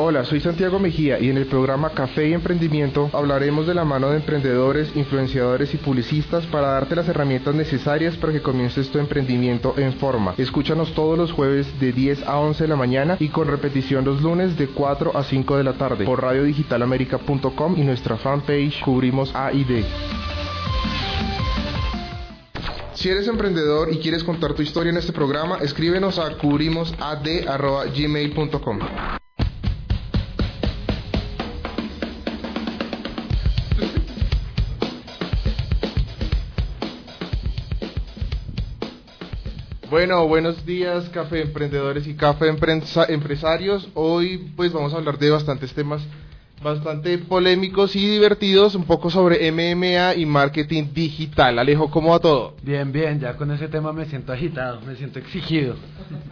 Hola, soy Santiago Mejía y en el programa Café y Emprendimiento hablaremos de la mano de emprendedores, influenciadores y publicistas para darte las herramientas necesarias para que comiences tu emprendimiento en forma. Escúchanos todos los jueves de 10 a 11 de la mañana y con repetición los lunes de 4 a 5 de la tarde por radiodigitalamerica.com y nuestra fanpage Cubrimos A y D. Si eres emprendedor y quieres contar tu historia en este programa, escríbenos a cubrimosad.gmail.com. Bueno, buenos días, café emprendedores y café empresarios. Hoy pues vamos a hablar de bastantes temas bastante polémicos y divertidos, un poco sobre MMA y marketing digital. Alejo, ¿cómo va todo? Bien, bien, ya con ese tema me siento agitado, me siento exigido.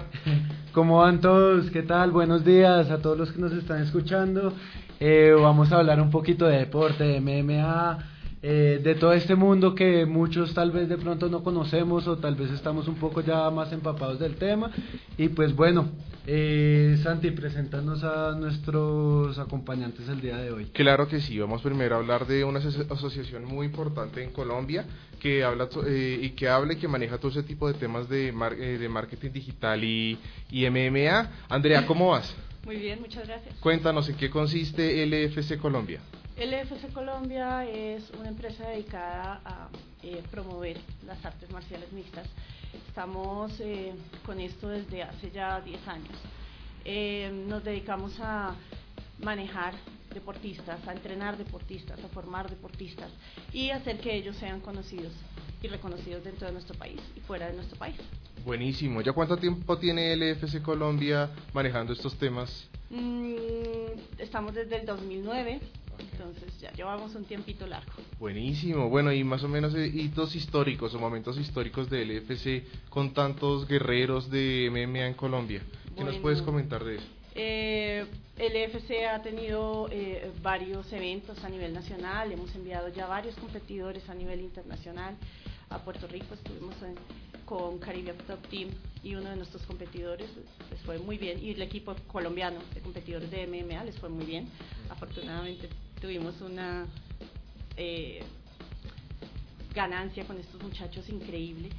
¿Cómo van todos? ¿Qué tal? Buenos días a todos los que nos están escuchando. Eh, vamos a hablar un poquito de deporte, de MMA, eh, de todo este mundo que muchos tal vez de pronto no conocemos o tal vez estamos un poco ya más empapados del tema. Y pues bueno, eh, Santi, presentarnos a nuestros acompañantes el día de hoy. Claro que sí, vamos primero a hablar de una asociación muy importante en Colombia que habla eh, y que hable y que maneja todo ese tipo de temas de, eh, de marketing digital y, y MMA. Andrea, ¿cómo vas? Muy bien, muchas gracias. Cuéntanos en qué consiste LFC Colombia. LFC Colombia es una empresa dedicada a promover las artes marciales mixtas Estamos eh, con esto desde hace ya 10 años. Eh, nos dedicamos a manejar deportistas, a entrenar deportistas, a formar deportistas y hacer que ellos sean conocidos y reconocidos dentro de nuestro país y fuera de nuestro país. Buenísimo. ¿Ya cuánto tiempo tiene el EFC Colombia manejando estos temas? Mm, estamos desde el 2009. Entonces ya llevamos un tiempito largo. Buenísimo. Bueno, y más o menos eh, hitos históricos o momentos históricos del EFC con tantos guerreros de MMA en Colombia. ¿Qué nos puedes comentar de eso? Eh, el EFC ha tenido eh, varios eventos a nivel nacional, hemos enviado ya varios competidores a nivel internacional. A Puerto Rico estuvimos con Caribbean Top Team y uno de nuestros competidores les fue muy bien y el equipo colombiano de competidores de MMA les fue muy bien. Afortunadamente tuvimos una eh, ganancia con estos muchachos increíble.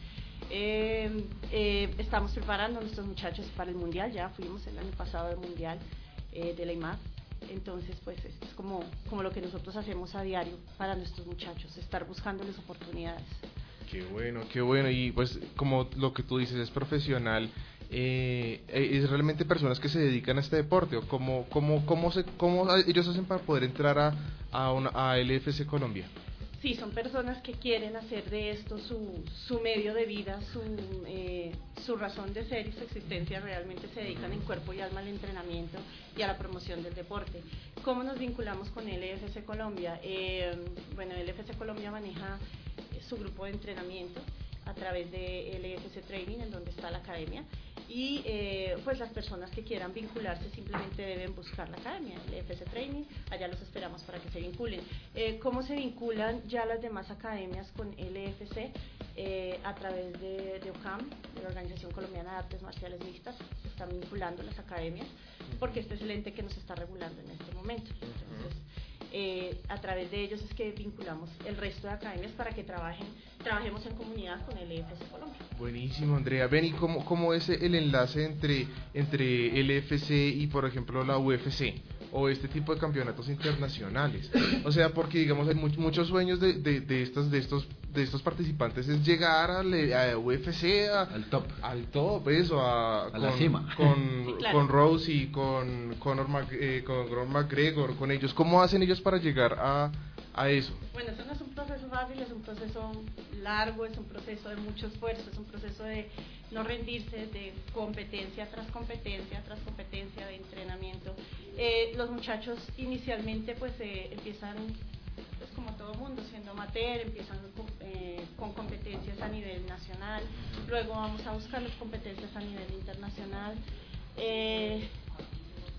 Eh, eh, estamos preparando a nuestros muchachos para el mundial, ya fuimos el año pasado al mundial de la IMAD. Entonces, pues es como, como lo que nosotros hacemos a diario para nuestros muchachos, estar buscándoles oportunidades. Qué bueno, qué bueno. Y pues como lo que tú dices es profesional, eh, es realmente personas que se dedican a este deporte o cómo, cómo, cómo, se, cómo ellos hacen para poder entrar a, a, una, a LFC Colombia. Sí, son personas que quieren hacer de esto su, su medio de vida, su, eh, su razón de ser y su existencia. Realmente se dedican en cuerpo y alma al entrenamiento y a la promoción del deporte. ¿Cómo nos vinculamos con LFC Colombia? Eh, bueno, LFC Colombia maneja su grupo de entrenamiento a través de LFC Training, en donde está la academia. Y eh, pues las personas que quieran vincularse simplemente deben buscar la academia, LFC Training, allá los esperamos para que se vinculen. Eh, ¿Cómo se vinculan ya las demás academias con LFC? Eh, a través de, de, OCAM, de la Organización Colombiana de Artes Marciales Mixtas, se están vinculando las academias, porque este es el ente que nos está regulando en este momento. Entonces, eh, a través de ellos es que vinculamos el resto de academias para que trabajen, trabajemos en comunidad con el EFC Colombia. Buenísimo, Andrea. Ven, ¿y cómo, cómo es el enlace entre, entre el EFC y, por ejemplo, la UFC? O este tipo de campeonatos internacionales. O sea, porque digamos hay muchos sueños de, de, de, estos de estos de estos participantes es llegar al, a UFC al top, al top, eso a, la cima. Con, con Rose y con Conor eh, con McGregor, con ellos. ¿Cómo hacen ellos para llegar a a eso? Bueno, eso no es un proceso fácil, es un proceso largo, es un proceso de mucho esfuerzo, es un proceso de no rendirse, de competencia tras competencia tras competencia, de entrenamiento. Eh, los muchachos inicialmente pues eh, empiezan pues como todo mundo, siendo amateur, empiezan eh, con competencias a nivel nacional, luego vamos a buscar las competencias a nivel internacional.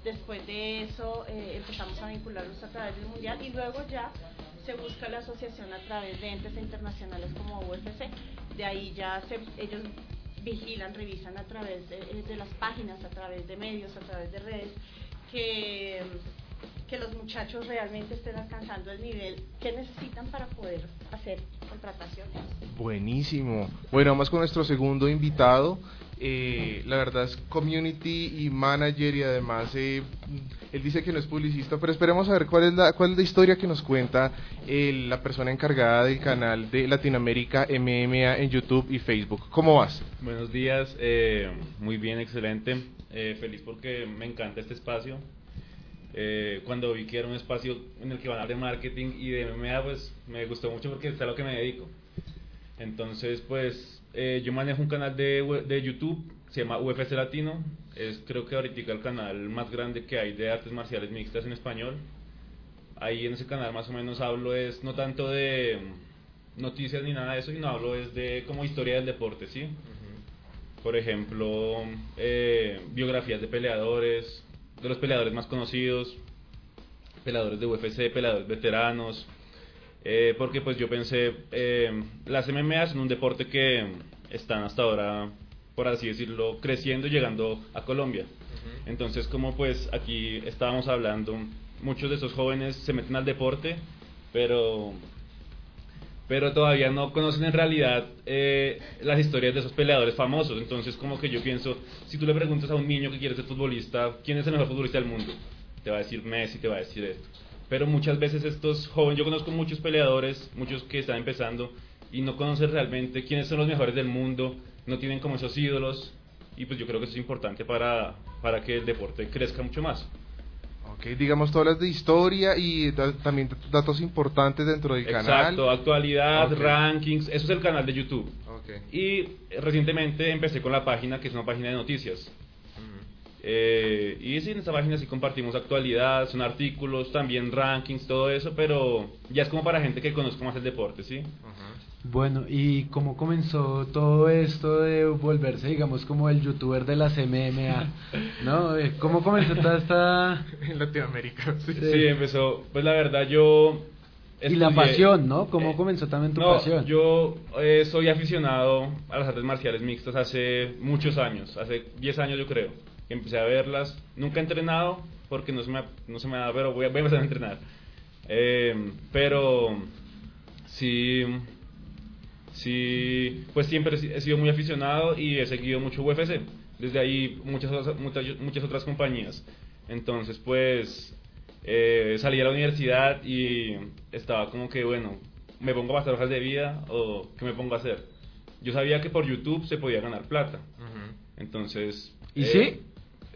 después de eso empezamos a vincularlos a través del mundial y luego ya se busca la asociación a través de entes internacionales como UFC. De ahí ya se, ellos vigilan, revisan a través de, las páginas, a través de medios, a través de redes, que que los muchachos realmente estén alcanzando el nivel que necesitan para poder hacer contrataciones. Buenísimo. Bueno, vamos con nuestro segundo invitado. Eh, la verdad es community y manager y además eh, él dice que no es publicista, pero esperemos a ver cuál es la, cuál es la historia que nos cuenta eh, la persona encargada del canal de Latinoamérica MMA en YouTube y Facebook. ¿Cómo vas? Buenos días, muy bien, excelente, feliz porque me encanta este espacio. cuando vi que era un espacio en el que van a hablar de marketing y de MMA, pues me gustó mucho porque es a lo que me dedico. Entonces, pues eh, yo manejo un canal de, de YouTube, se llama UFC Latino, es creo que ahorita el canal más grande que hay de artes marciales mixtas en español. Ahí en ese canal más o menos hablo es no tanto de noticias ni nada de eso, sino hablo es de como historia del deporte, ¿sí? Por ejemplo, eh, biografías de peleadores, de los peleadores más conocidos, peleadores de UFC, peleadores veteranos, eh, porque pues yo pensé, eh, las MMA son un deporte que están hasta ahora, por así decirlo, creciendo, llegando a Colombia. Entonces como pues aquí estábamos hablando, muchos de esos jóvenes se meten al deporte, pero pero todavía no conocen en realidad eh, las historias de esos peleadores famosos. Entonces, como que yo pienso, si tú le preguntas a un niño que quiere ser futbolista, ¿quién es el mejor futbolista del mundo? Te va a decir Messi, te va a decir esto pero muchas veces estos jóvenes, yo conozco muchos peleadores, muchos que están empezando y no conocen realmente quiénes son los mejores del mundo, no tienen como esos ídolos y pues yo creo que eso es importante para, para que el deporte crezca mucho más. Ok, digamos todas las de historia y también datos importantes dentro del canal. Exacto, actualidad, rankings, eso es el canal de YouTube. Okay. Y recientemente empecé con la página que es una página de noticias. Eh, y sí, en esta página sí compartimos actualidad, son artículos, también rankings, todo eso, pero ya es como para gente que conozca más el deporte, ¿sí? Bueno, ¿y cómo comenzó todo esto de volverse, digamos, como el youtuber de las MMA? ¿No? Eh, ¿Cómo comenzó toda esta...? En Latinoamérica, sí. Sí, empezó, pues la verdad yo... y la pasión, ¿no? ¿Cómo eh, comenzó también tu pasión? Yo soy aficionado a las artes marciales mixtas hace muchos años, hace 10 años yo creo empecé a verlas. Nunca he entrenado porque no se me, no se me da, pero voy a, empezar a entrenar. Eh, pero sí, sí, pues siempre he sido muy aficionado y he seguido mucho UFC. Desde ahí muchas, muchas, muchas otras compañías. Entonces, pues eh, salí a la universidad y estaba como que, bueno, me pongo a pasar hojas de vida o qué me pongo a hacer. Yo sabía que por YouTube se podía ganar plata. Entonces... ¿Y sí?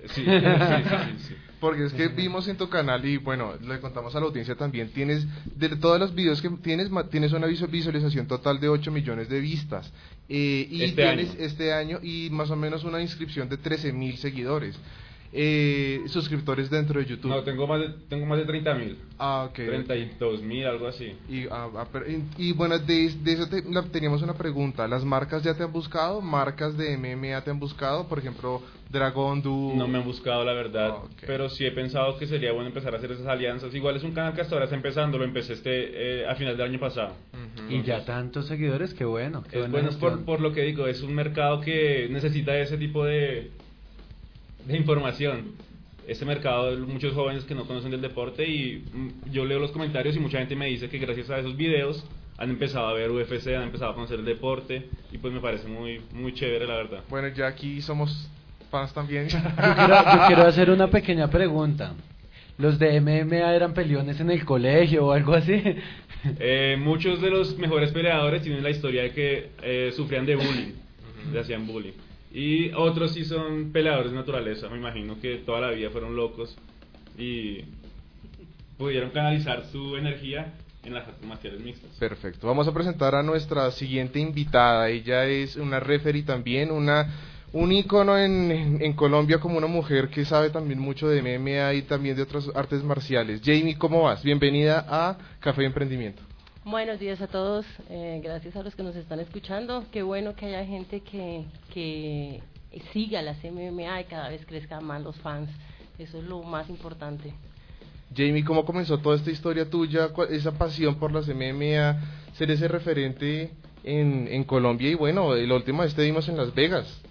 Eh, Sí, sí, sí, Porque es que vimos en tu canal y bueno, le contamos a la audiencia también, tienes, de todos los videos que tienes, tienes una visualización total de 8 millones de vistas. Eh, y este tienes año. este año y más o menos una inscripción de 13 mil seguidores eh, suscriptores dentro de YouTube? No, tengo más de, tengo más de 30 mil. Ah, ok. 32 mil, algo así. Y, ah, ah, y, bueno, de, eso teníamos una pregunta. ¿Las marcas ya te han buscado? ¿Marcas de MMA te han buscado? Por ejemplo, Dragon Du. No me han buscado, la verdad. Ah, pero sí he pensado que sería bueno empezar a hacer esas alianzas. Igual es un canal que hasta ahora está empezando. Lo empecé este eh, a final del año pasado. Y ya tantos seguidores, qué bueno. es bueno por, por lo que digo, es un mercado que necesita ese tipo de de información. Este mercado, muchos jóvenes que no conocen del deporte y mm, yo leo los comentarios y mucha gente me dice que gracias a esos videos han empezado a ver UFC, han empezado a conocer el deporte y pues me parece muy, muy chévere la verdad. Bueno, ya aquí somos fans también. Yo quiero, quiero hacer una pequeña pregunta. ¿Los de MMA eran peleones en el colegio o algo así? Eh, muchos de los mejores peleadores tienen la historia de que eh, sufrían de bullying, le hacían bullying. Y otros sí son peleadores de naturaleza, me imagino que toda la vida fueron locos y pudieron canalizar su energía en las artes marciales mixtas. Perfecto. Vamos a presentar a nuestra siguiente invitada. Ella es una referee también, una un ícono en, en, Colombia como una mujer que sabe también mucho de MMA y también de otras artes marciales. Jamie, ¿cómo vas? Bienvenida a Café Emprendimiento. Buenos días a todos, eh, gracias a los que nos están escuchando. Qué bueno que haya gente que, que siga las MMA y cada vez crezcan más los fans. Eso es lo más importante. Jamie, ¿cómo comenzó toda esta historia tuya, esa pasión por las MMA, ser ese referente en, en Colombia? Y bueno, la última vez te vimos en Las Vegas.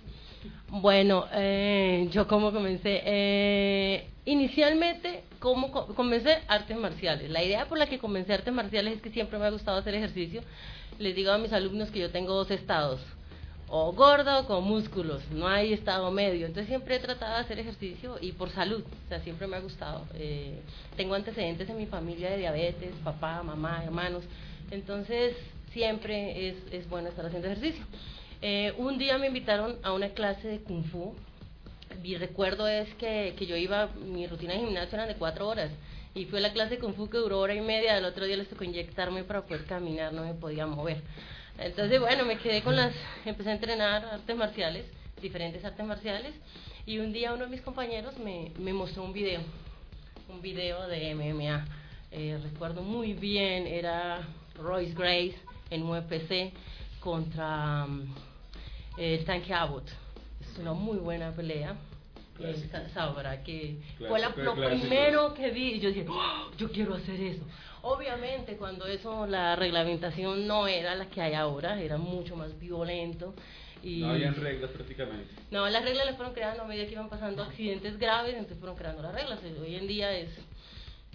Bueno, eh, yo como comencé, eh, inicialmente ¿cómo co- comencé? Artes marciales. La idea por la que comencé artes marciales es que siempre me ha gustado hacer ejercicio. Les digo a mis alumnos que yo tengo dos estados, o gorda o con músculos, no hay estado medio. Entonces siempre he tratado de hacer ejercicio y por salud, o sea, siempre me ha gustado. Eh, tengo antecedentes en mi familia de diabetes, papá, mamá, hermanos. Entonces siempre es, es bueno estar haciendo ejercicio. Eh, un día me invitaron a una clase de kung fu. Mi recuerdo es que, que yo iba, mi rutina de gimnasio eran de cuatro horas. Y fue la clase kung fu que duró hora y media. El otro día les tocó inyectarme para poder caminar, no me podía mover. Entonces, bueno, me quedé con las. Empecé a entrenar artes marciales, diferentes artes marciales. Y un día uno de mis compañeros me, me mostró un video, un video de MMA. Eh, recuerdo muy bien, era Royce Grace en UFC contra um, eh, Tank Abbott. Es una muy buena pelea. Sabrá que fue la- lo primero que vi y yo dije, "Oh, yo quiero hacer eso. Obviamente cuando eso, la reglamentación no era la que hay ahora, era mucho más violento. Y No habían reglas prácticamente. no, las reglas las fueron creando a medida que iban pasando accidentes graves, entonces fueron creando las reglas. Hoy en día es,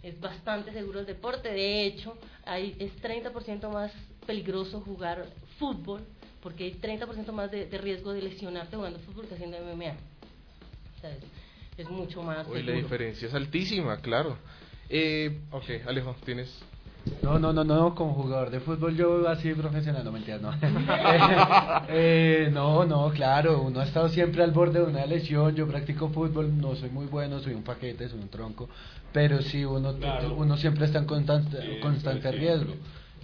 es bastante seguro el deporte. De hecho, hay, es 30% más peligroso jugar fútbol, porque hay 30% más de, de riesgo de lesionarte jugando fútbol que haciendo MMA. Sea, es, es mucho más Uy, la seguro. diferencia es altísima, claro. Eh, ok, Alejo, tienes... No, no, no, no, como jugador de fútbol yo así profesional, no mentiras, no. Eh, no, no, claro, uno ha estado siempre al borde de una lesión, yo practico fútbol, no soy muy bueno, soy un paquete, soy un tronco, pero sí, uno, Claro. uno siempre está en constante, Sí, constante siempre. riesgo.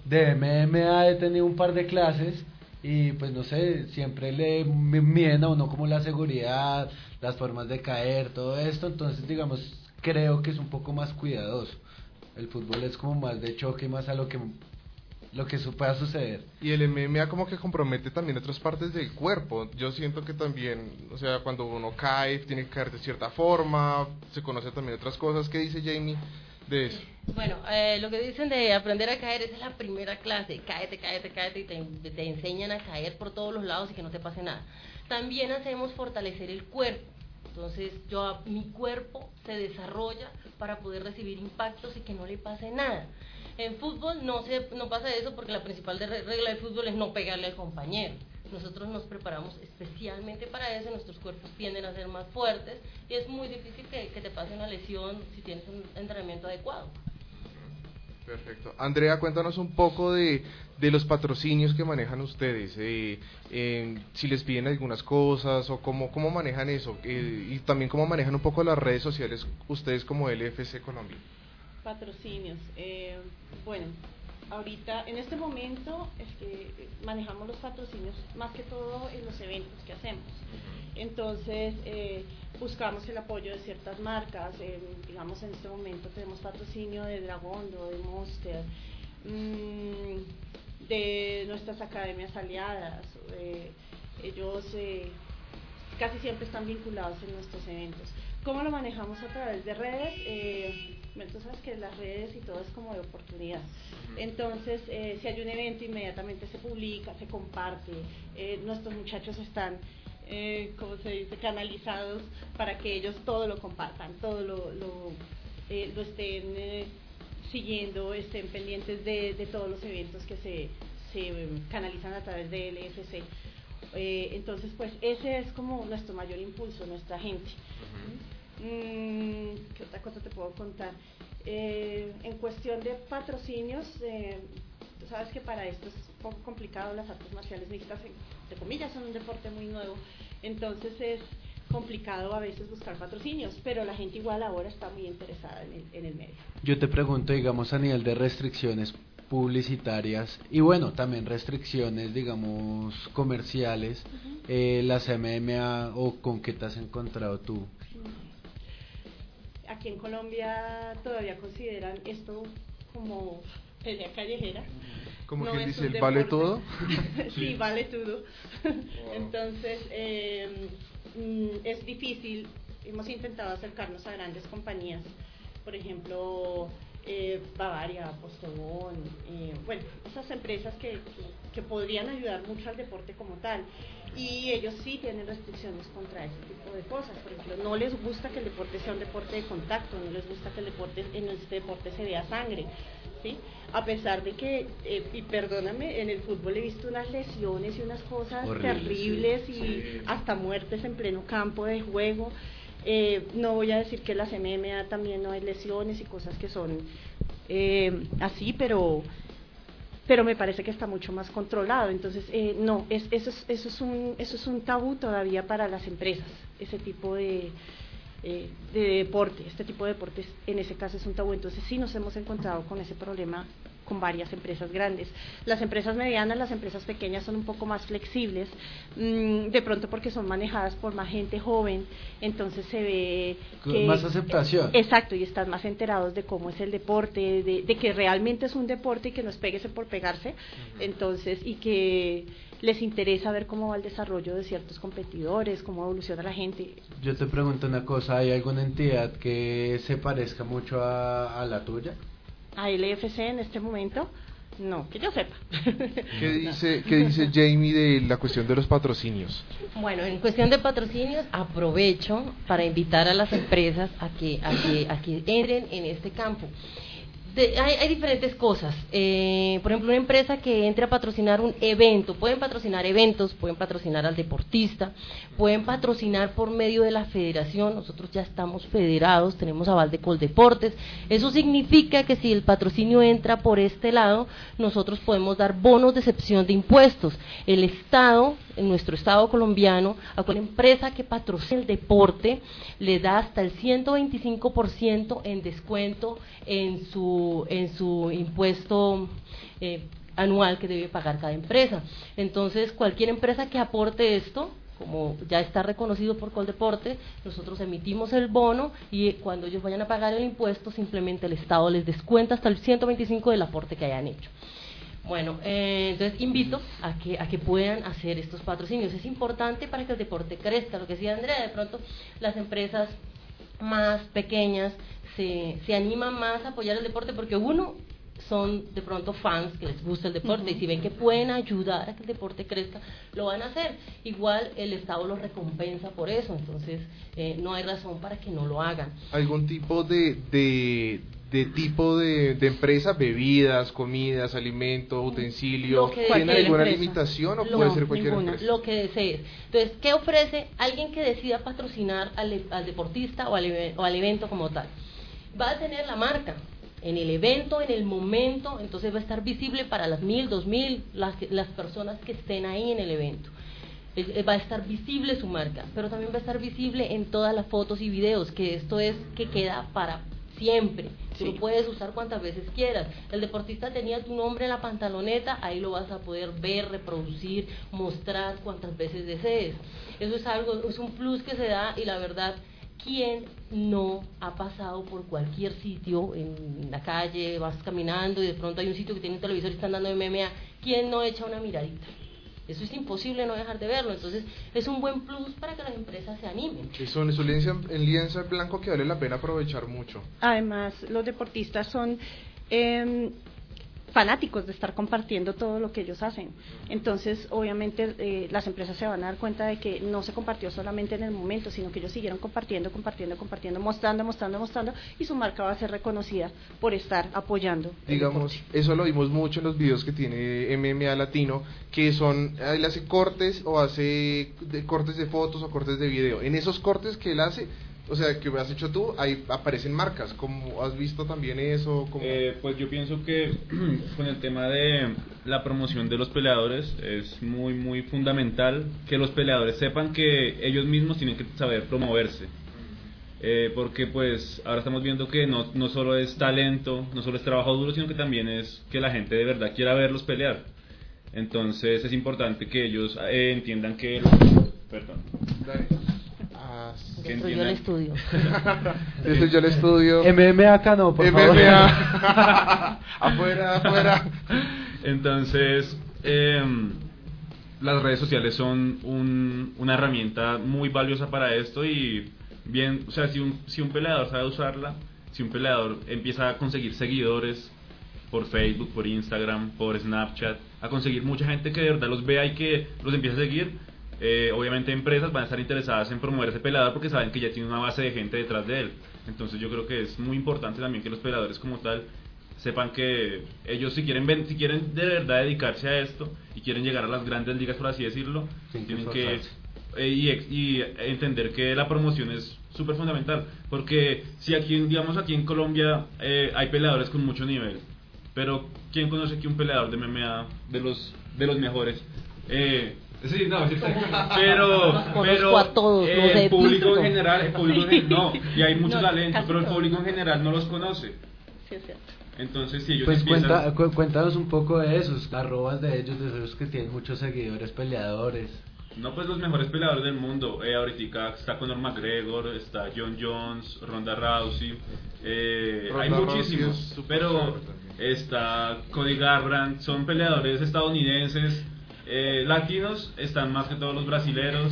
De MMA he tenido un par de clases y pues no sé, siempre le miden a uno como la seguridad, las formas de caer, todo esto, entonces digamos, creo que es un poco más cuidadoso. El fútbol es como más de choque, más a lo que lo que pueda suceder. Y el MMA como que compromete también otras partes del cuerpo. Yo siento que también, o sea, cuando uno cae, tiene que caer de cierta forma, se conoce también otras cosas. ¿Qué dice Jamie de eso? Bueno, eh, lo que dicen de aprender a caer esa es la primera clase. Cáete, cáete, cáete y te, te enseñan a caer por todos los lados y que no te pase nada. También hacemos fortalecer el cuerpo. Entonces, yo mi cuerpo se desarrolla para poder recibir impactos y que no le pase nada. En fútbol no se no pasa eso porque la principal regla del fútbol es no pegarle al compañero. Nosotros nos preparamos especialmente para eso, nuestros cuerpos tienden a ser más fuertes y es muy difícil que te pase una lesión si tienes un entrenamiento adecuado. Perfecto. Andrea, cuéntanos un poco de, de los patrocinios que manejan ustedes, eh, eh, si les piden algunas cosas o cómo, cómo manejan eso, eh, y también cómo manejan un poco las redes sociales ustedes como LFC Colombia. Patrocinios. Eh, bueno, ahorita, en este momento, manejamos los patrocinios más que todo en los eventos que hacemos. Entonces, eh, buscamos el apoyo de ciertas marcas. eh, digamos, en este momento tenemos patrocinio de Dragondo, de Monster, mm, de nuestras academias aliadas. eh, ellos casi siempre están vinculados en nuestros eventos. ¿Cómo lo manejamos a través de redes? Tú sabes que las redes y todo es como de oportunidad. Entonces, eh, si hay un evento, inmediatamente se publica, se comparte. Eh, nuestros muchachos están, eh, como se dice, canalizados para que ellos todo lo compartan, todo lo, lo, eh, lo estén siguiendo, estén pendientes de, de todos los eventos que se, se canalizan a través de LFC. Entonces, pues ese es como nuestro mayor impulso, nuestra gente. ¿Qué otra cosa te puedo contar? Eh, en cuestión de patrocinios, eh, tú sabes que para esto es un poco complicado, las artes marciales mixtas, entre comillas, son un deporte muy nuevo, entonces es complicado a veces buscar patrocinios, pero la gente igual ahora está muy interesada en el, en el medio. Yo te pregunto, digamos, a nivel de restricciones publicitarias y bueno, también restricciones, digamos, comerciales, eh, las MMA o con qué te has encontrado tú. Aquí en Colombia todavía consideran esto como pelea callejera. Como No quien dice, ¿el vale todo? sí, vale todo. Entonces, eh, mm, es difícil. Hemos intentado acercarnos a grandes compañías. Por ejemplo, eh, Bavaria, Postobón, eh, bueno, esas empresas que, que, podrían ayudar mucho al deporte como tal. Y ellos sí tienen restricciones contra ese tipo de cosas. Por ejemplo, no les gusta que el deporte sea un deporte de contacto, no les gusta que el deporte, en este deporte se vea sangre. ¿sí? A pesar de que, eh, y perdóname, en el fútbol he visto unas lesiones y unas cosas terribles y hasta muertes en pleno campo de juego. Eh, no voy a decir que las MMA también no hay lesiones y cosas que son eh, así, pero pero me parece que está mucho más controlado. Entonces, eh, no, es, eso, es, eso, es un, eso es un tabú todavía para las empresas, ese tipo de, de deporte, este tipo de deportes en ese caso es un tabú. Entonces, sí nos hemos encontrado con ese problema con varias empresas grandes. Las empresas medianas, las empresas pequeñas son un poco más flexibles, mm, de pronto porque son manejadas por más gente joven, entonces se ve que, más aceptación. Exacto, y están más enterados de cómo es el deporte, de, que realmente es un deporte y que no es péguese por pegarse, entonces, y que les interesa ver cómo va el desarrollo de ciertos competidores, cómo evoluciona la gente. Yo te pregunto una cosa, ¿hay alguna entidad que se parezca mucho a la tuya? A LFC en este momento? No, que yo sepa. ¿Qué dice, ¿Qué dice Jamie de la cuestión de los patrocinios? Bueno, en cuestión de patrocinios, aprovecho para invitar a las empresas a que, a que, a que entren en este campo hay, diferentes cosas. Eh, por ejemplo, una empresa que entre a patrocinar un evento, pueden patrocinar eventos, pueden patrocinar al deportista, pueden patrocinar por medio de la federación. Nosotros ya estamos federados, tenemos aval de Coldeportes. Eso significa que si el patrocinio entra por este lado, nosotros podemos dar bonos de excepción de impuestos. El Estado, en nuestro Estado colombiano, a cualquier empresa que patrocine el deporte, le da hasta el 125% en descuento en su, en su impuesto eh, anual que debe pagar cada empresa. Entonces, cualquier empresa que aporte esto, como ya está reconocido por Coldeporte, nosotros emitimos el bono y cuando ellos vayan a pagar el impuesto, simplemente el Estado les descuenta hasta el 125 del aporte que hayan hecho. Bueno, eh, entonces invito a que, a que puedan hacer estos patrocinios. Es importante para que el deporte crezca. Lo que decía Andrea, de pronto las empresas más pequeñas se, se animan más a apoyar el deporte porque uno son de pronto fans que les gusta el deporte y si ven que pueden ayudar a que el deporte crezca, lo van a hacer. Igual el Estado los recompensa por eso, entonces eh, no hay razón para que no lo hagan. ¿Algún tipo de, de, de tipo de, de empresa, bebidas, comidas, alimento, utensilio, ¿tiene alguna limitación o puede ser cualquier empresa? Lo que desees. Entonces, ¿qué ofrece alguien que decida patrocinar al, al deportista o al, o al evento como tal? Va a tener la marca, en el evento, en el momento, entonces va a estar visible para las mil, dos mil, las, las personas que estén ahí en el evento. Va a estar visible su marca, pero también va a estar visible en todas las fotos y videos, que esto es que queda para siempre. Tú lo puedes usar cuantas veces quieras. El deportista tenía tu nombre en la pantaloneta, ahí lo vas a poder ver, reproducir, mostrar cuantas veces desees. Eso es algo, es un plus que se da y la verdad, ¿quién no ha pasado por cualquier sitio en la calle, vas caminando y de pronto hay un sitio que tiene un televisor y están dando MMA? ¿Quién no echa una miradita? Eso es imposible no dejar de verlo. Entonces, es un buen plus para que las empresas se animen. Eso, eso en lienzo blanco que vale la pena aprovechar mucho. Además, los deportistas son eh, fanáticos de estar compartiendo todo lo que ellos hacen. Entonces, obviamente, eh, las empresas se van a dar cuenta de que no se compartió solamente en el momento, sino que ellos siguieron compartiendo, compartiendo, compartiendo, mostrando, mostrando, mostrando, y su marca va a ser reconocida por estar apoyando. Digamos, eso lo vimos mucho en los videos que tiene MMA Latino, que son, él hace cortes o hace cortes de fotos o cortes de video. En esos cortes que él hace, o sea, que has hecho tú, ahí aparecen marcas. ¿Cómo has visto también eso? Eh, pues yo pienso que con el tema de la promoción de los peleadores es muy, muy fundamental que los peleadores sepan que ellos mismos tienen que saber promoverse. Eh, porque pues ahora estamos viendo que no, no solo es talento, no solo es trabajo duro, sino que también es que la gente de verdad quiera verlos pelear. Entonces es importante que ellos eh, entiendan que... Perdón. Destruyó el estudio. yo el estudio. MMA acá no, por MMA. afuera, afuera. Entonces, em, las redes sociales son un, una herramienta muy valiosa para esto y bien, o sea, si un, si un peleador sabe usarla, si un peleador empieza a conseguir seguidores por Facebook, por Instagram, por Snapchat, a conseguir mucha gente que de verdad los vea y que los empiece a seguir, eh, obviamente empresas van a estar interesadas en promover ese peleador porque saben que ya tiene una base de gente detrás de él. Entonces yo creo que es muy importante también que los peleadores como tal sepan que ellos si quieren si quieren de verdad dedicarse a esto y quieren llegar a las grandes ligas por así decirlo, tienen que eh, y, y entender que la promoción es súper fundamental porque si aquí digamos aquí en Colombia eh, hay peleadores con mucho nivel pero quién conoce que un peleador de MMA de los de los mejores eh, Sí, no, sí, pero, pero a todos, el público en general, el público en, no, y hay mucho talento, pero el público en general no los conoce. Sí, es cierto. Entonces, si ellos Pues empiezan- cuenta, cu- cuéntanos un poco de esos, arrobas de ellos, de esos que tienen muchos seguidores peleadores. No, pues los mejores peleadores del mundo. Eh, ahorita está Conor McGregor, está John Jones, Ronda Rousey. Eh, Ronda hay Rousey muchísimos. es súper Pero está Cody Garbrandt. Son peleadores estadounidenses. Eh, latinos están más que todos los brasileros.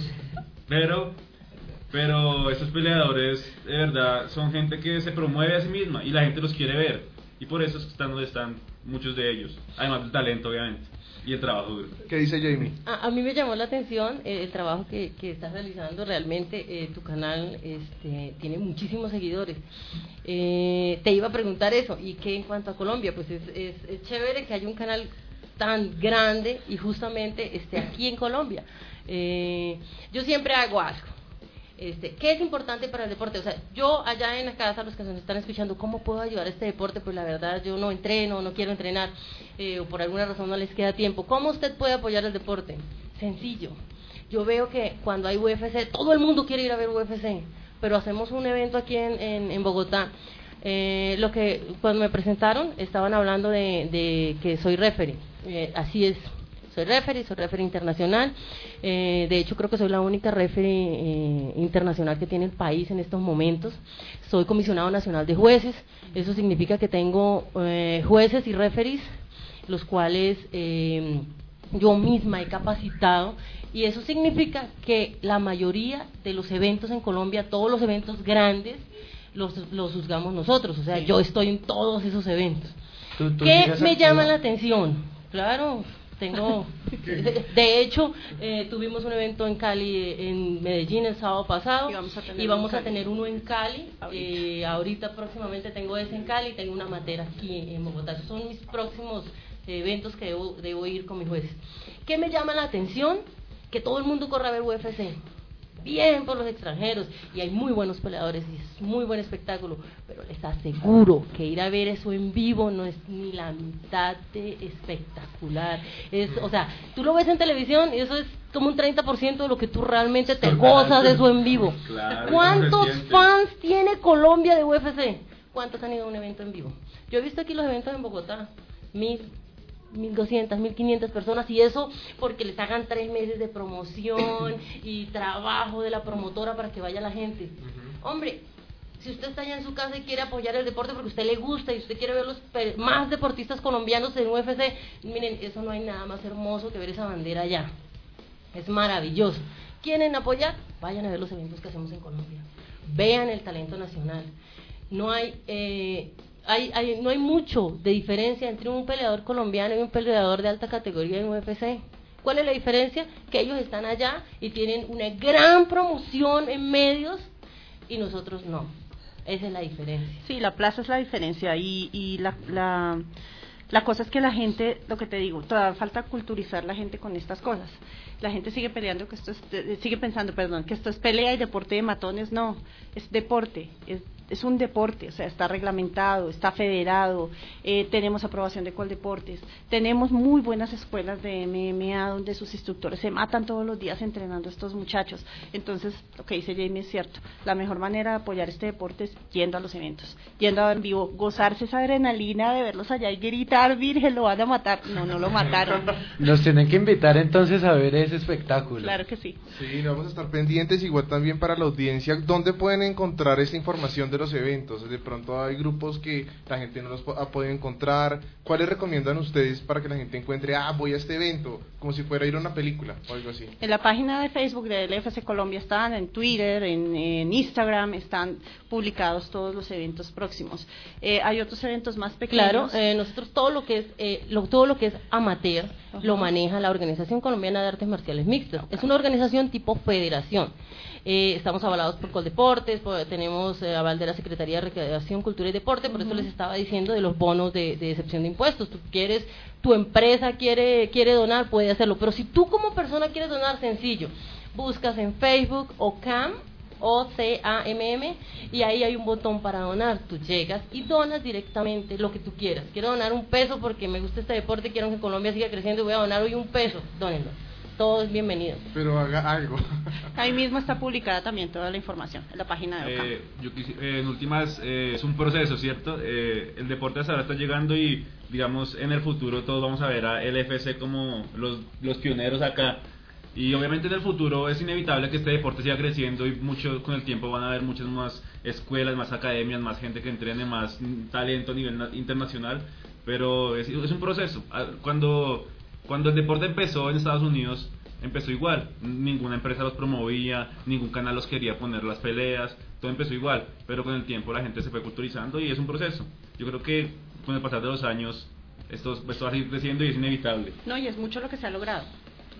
Pero, pero estos peleadores, de verdad, son gente que se promueve a sí misma y la gente los quiere ver. Y por eso están donde están muchos de ellos. Además del talento, obviamente. Y el trabajo duro. ¿Qué dice Jamie? A, a mí me llamó la atención eh, el trabajo que, que estás realizando. Realmente eh, tu canal este, tiene muchísimos seguidores. Eh, te iba a preguntar eso. ¿Y qué en cuanto a Colombia? Pues es, es, es chévere que haya un canal tan grande y justamente esté aquí en Colombia. Eh, yo siempre hago algo. Este, ¿Qué es importante para el deporte? O sea, yo allá en la casa, los que nos están escuchando, ¿cómo puedo ayudar a este deporte? Pues la verdad, yo no entreno, no quiero entrenar, eh, o por alguna razón no les queda tiempo. ¿Cómo usted puede apoyar el deporte? Sencillo. Yo veo que cuando hay UFC, todo el mundo quiere ir a ver UFC, pero hacemos un evento aquí en, en, en Bogotá. Eh, lo que cuando me presentaron estaban hablando de, de que soy referee, Eh, así es, soy referee, soy referee internacional. Eh, de hecho, creo que soy la única referee eh, internacional que tiene el país en estos momentos. Soy comisionado nacional de jueces. Eso significa que tengo eh, jueces y referees, los cuales eh, yo misma he capacitado. Y eso significa que la mayoría de los eventos en Colombia, todos los eventos grandes, los, los juzgamos nosotros. O sea, yo estoy en todos esos eventos. ¿Tú- tú ¿Qué me llama la atención? Claro, tengo. De, hecho, eh, tuvimos un evento en Cali, en Medellín el sábado pasado. Y vamos a tener uno vamos en a Cali. tener uno en Cali. Ahorita. Eh, ahorita próximamente tengo ese en Cali y tengo una matera aquí en Bogotá. Esos son mis próximos eventos que debo, debo ir con mis jueces. ¿Qué me llama la atención? Que todo el mundo corra a ver UFC. Bien por los extranjeros y hay muy buenos peleadores y es muy buen espectáculo, pero les aseguro que ir a ver eso en vivo no es ni la mitad de espectacular. Es, o sea, tú lo ves en televisión y eso es como un 30% de lo que tú realmente te gozas de eso en vivo. Claro, ¿Cuántos fans tiene Colombia de UFC? ¿Cuántos han ido a un evento en vivo? Yo he visto aquí los eventos en Bogotá, mil, mil doscientas, mil quinientas personas y eso porque les hagan tres meses de promoción y trabajo de la promotora para que vaya la gente. Hombre, si usted está allá en su casa y quiere apoyar el deporte porque a usted le gusta y usted quiere ver los más deportistas colombianos en UFC, miren, eso no hay nada más hermoso que ver esa bandera allá. Es maravilloso. ¿Quieren apoyar? Vayan a ver los eventos que hacemos en Colombia. Vean el talento nacional. No hay, eh, hay, hay- no hay mucho de diferencia entre un peleador colombiano y un peleador de alta categoría en UFC. ¿Cuál es la diferencia? Que ellos están allá y tienen una gran promoción en medios y nosotros no. Esa es la diferencia. Sí, la plaza es la diferencia y, y la, la, la cosa es que la gente, lo que te digo, todavía falta culturizar la gente con estas cosas. La gente sigue peleando que esto es, sigue pensando, perdón, que esto es pelea y deporte de matones, no, es deporte, es, es un deporte, o sea, está reglamentado, está federado, eh, tenemos aprobación de Coldeportes, tenemos muy buenas escuelas de MMA donde sus instructores se matan todos los días entrenando a estos muchachos. Entonces, lo que dice Jamie es cierto, la mejor manera de apoyar este deporte es yendo a los eventos, yendo a ver en vivo, gozarse esa adrenalina de verlos allá y gritar, virgen, lo van a matar. No, no lo mataron. Nos tienen que invitar entonces a ver ese espectáculo. Claro que sí. Sí, vamos a estar pendientes igual también para la audiencia. ¿Dónde pueden encontrar esta información de los eventos? De pronto hay grupos que la gente no los ha podido encontrar. ¿Cuáles recomiendan ustedes para que la gente encuentre, ah, voy a este evento, como si fuera a ir a una película o algo así? En la página de Facebook del FC Colombia están, en Twitter, en, Instagram, están publicados todos los eventos próximos. Eh, hay otros eventos más pequeños. Claro, eh, nosotros todo lo que es, eh, todo lo que es amateur lo maneja la Organización Colombiana de Artes Marciales Mixtas. Es una organización tipo federación. Eh, estamos avalados por Coldeportes, tenemos eh, aval de la Secretaría de Recreación, Cultura y Deporte, por eso les estaba diciendo de los bonos de, de, excepción de impuestos. Tú quieres, tu empresa quiere, quiere donar, puede hacerlo, pero si tú como persona quieres donar, sencillo, buscas en Facebook OCAM, O-C-A-M-M, y ahí hay un botón para donar. Tú llegas y donas directamente lo que tú quieras. Quiero donar un peso porque me gusta este deporte, quiero que Colombia siga creciendo y voy a donar hoy un peso. Dónenlo todo es bienvenido. Pero haga algo. Ahí mismo está publicada también toda la información en la página de eh, yo eh, En últimas, eh, es un proceso, ¿cierto? Eh, el deporte hasta ahora está llegando y, digamos, en el futuro todos vamos a ver a LFC como los, los pioneros acá. Y obviamente en el futuro es inevitable que este deporte siga creciendo y mucho con el tiempo van a haber muchas más escuelas, más academias, más gente que entrene, más talento a nivel internacional. Pero es, es un proceso. Ah, cuando cuando el deporte empezó en Estados Unidos, empezó igual. Ninguna empresa los promovía, ningún canal los quería poner las peleas, todo empezó igual. Pero con el tiempo la gente se fue culturizando y es un proceso. Yo creo que con el pasar de los años esto, esto va a seguir creciendo y es inevitable. No, y es mucho lo que se ha logrado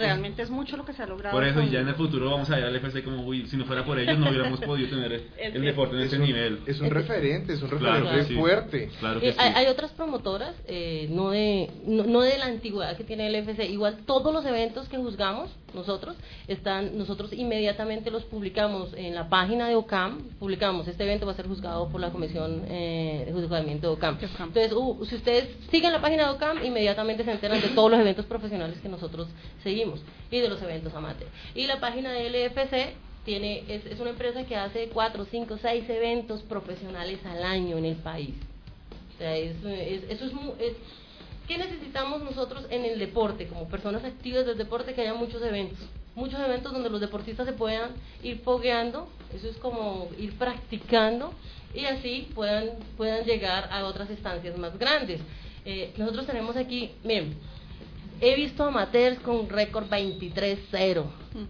realmente es mucho lo que se ha logrado. Por eso, y ya en el futuro vamos a ver al FC como, uy, si no fuera por ellos no hubiéramos podido tener el, deporte en ese nivel. Es un referente, es un referente fuerte. Claro que eh, hay, hay, otras promotoras, eh, no, de, no, de la antigüedad que tiene el FC, igual todos los eventos que juzgamos nosotros, están nosotros inmediatamente los publicamos en la página de OCAM, publicamos, este evento va a ser juzgado por la Comisión eh, de Juzgamiento de OCAM. Entonces, uh, si ustedes siguen la página de OCAM, inmediatamente se enteran de todos los eventos profesionales que nosotros seguimos y de los eventos amateur. Y la página de LFC tiene, es, es una empresa que hace 4, 5, 6 eventos profesionales al año en el país. O sea, es, eso es, ¿Qué necesitamos nosotros en el deporte, como personas activas del deporte, que haya muchos eventos? Muchos eventos donde los deportistas se puedan ir fogueando, eso es como ir practicando y así puedan, puedan llegar a otras estancias más grandes. Eh, nosotros tenemos aquí, miren, he visto amateurs con récord 23-0,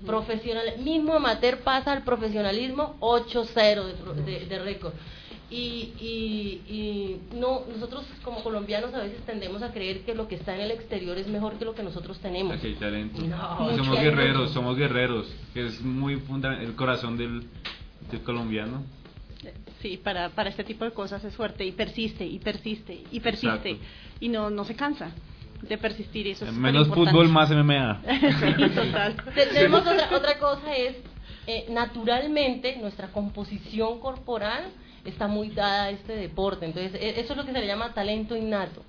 profesional, mismo amateur pasa al profesionalismo 8-0 de, de récord. Y, y, no nosotros como colombianos a veces tendemos a creer que lo que está en el exterior es mejor que lo que nosotros tenemos. Aquí hay talento. somos guerreros, somos guerreros, que es muy el corazón del, colombiano. Sí, para, para este tipo de cosas es fuerte y persiste y persiste y persiste y no, no se cansa de persistir y eso es menos fútbol más MMA sí, total tenemos otra, otra cosa es eh, naturalmente nuestra composición corporal está muy dada a este deporte. Entonces, e, eso es lo que se le llama talento innato.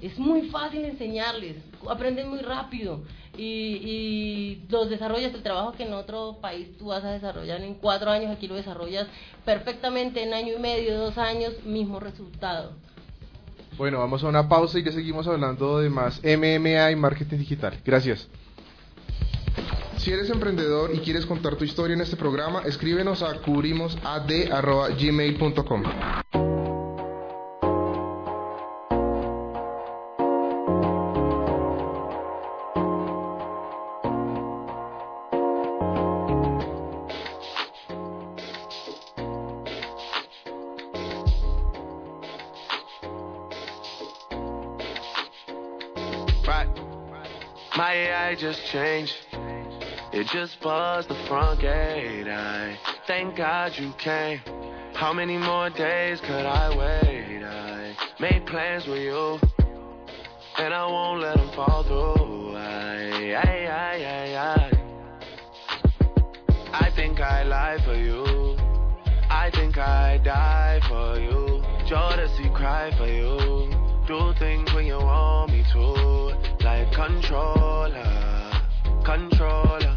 Es muy fácil enseñarles, aprenden muy rápido y, y los desarrollas, el trabajo que en otro país tú vas a desarrollar en cuatro años, aquí lo desarrollas perfectamente en año y medio, dos años, mismo resultado. Bueno, vamos a una pausa y ya seguimos hablando de más MMA y marketing digital. Gracias. Si eres emprendedor y quieres contar tu historia en este programa, escríbenos a cubrimosad.gmail.com. My AI just changed. It just buzzed the front gate. I thank God you came. How many more days could I wait? I made plans with you, and I won't let them fall through. I, I, I, I, I. I think I lie for you. I think I die for you. Jodeci cry for you. Do things when you want me to, like controller, controller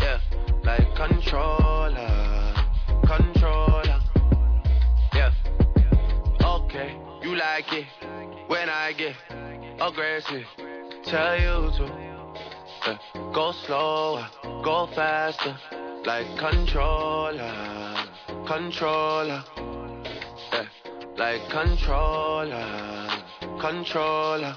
Yeah, like controller, controller. Yeah. Okay, you like it when I get aggressive. Tell you to yeah. go slower, go faster, like controller, controller. Yeah. Like controller, controller.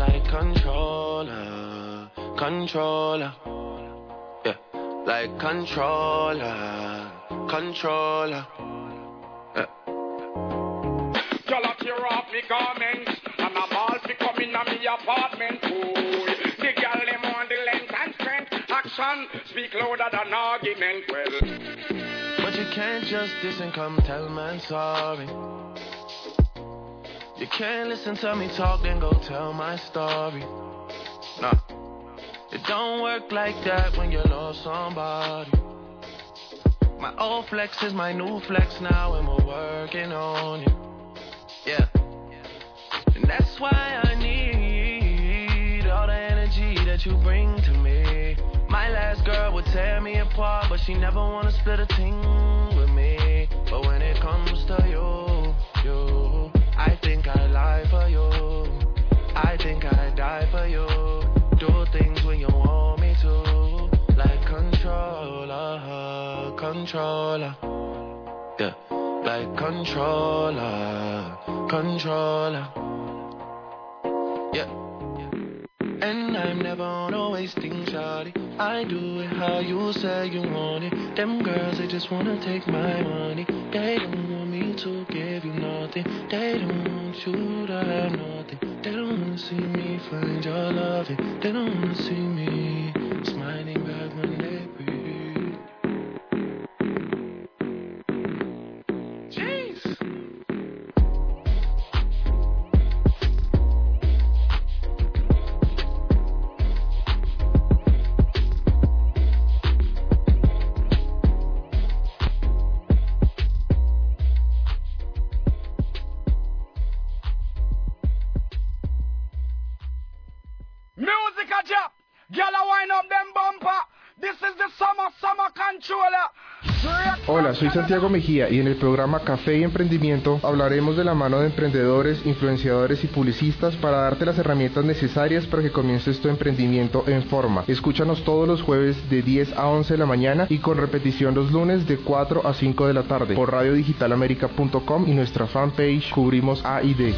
Like controller, controller. Yeah, like controller, controller. Yeah. Y'all up tear off me garments And I'm all fi come in a me apartment Ooh, The girl them on the length and strength Action speak louder than argument Well, But you can't just diss and come tell man sorry. You can't listen to me talk, then go tell my story. Nah, it don't work like that when you lost somebody. My old flex is my new flex now, and we're working on it. Yeah, and that's why I need all the energy that you bring to me. My last girl would tear me apart, but she never wanna split a thing think I die for you. Do things when you want me to, like controller, controller. Yeah, like controller, controller. Yeah. And I'm never on a wasting shawty. I do it how you say you want it. Them girls, they just wanna take my money. They don't want me to give you nothing. They don't want you to have nothing. They don't wanna see me find your loving. They don't wanna see me smiling soy Santiago Mejía y en el programa Café y Emprendimiento hablaremos de la mano de emprendedores, influenciadores y publicistas para darte las herramientas necesarias para que comiences tu emprendimiento en forma. Escúchanos todos los jueves de 10 a 11 de la mañana y con repetición los lunes de 4 a 5 de la tarde por radiodigitalamerica.com y nuestra fanpage Cubrimos A y D.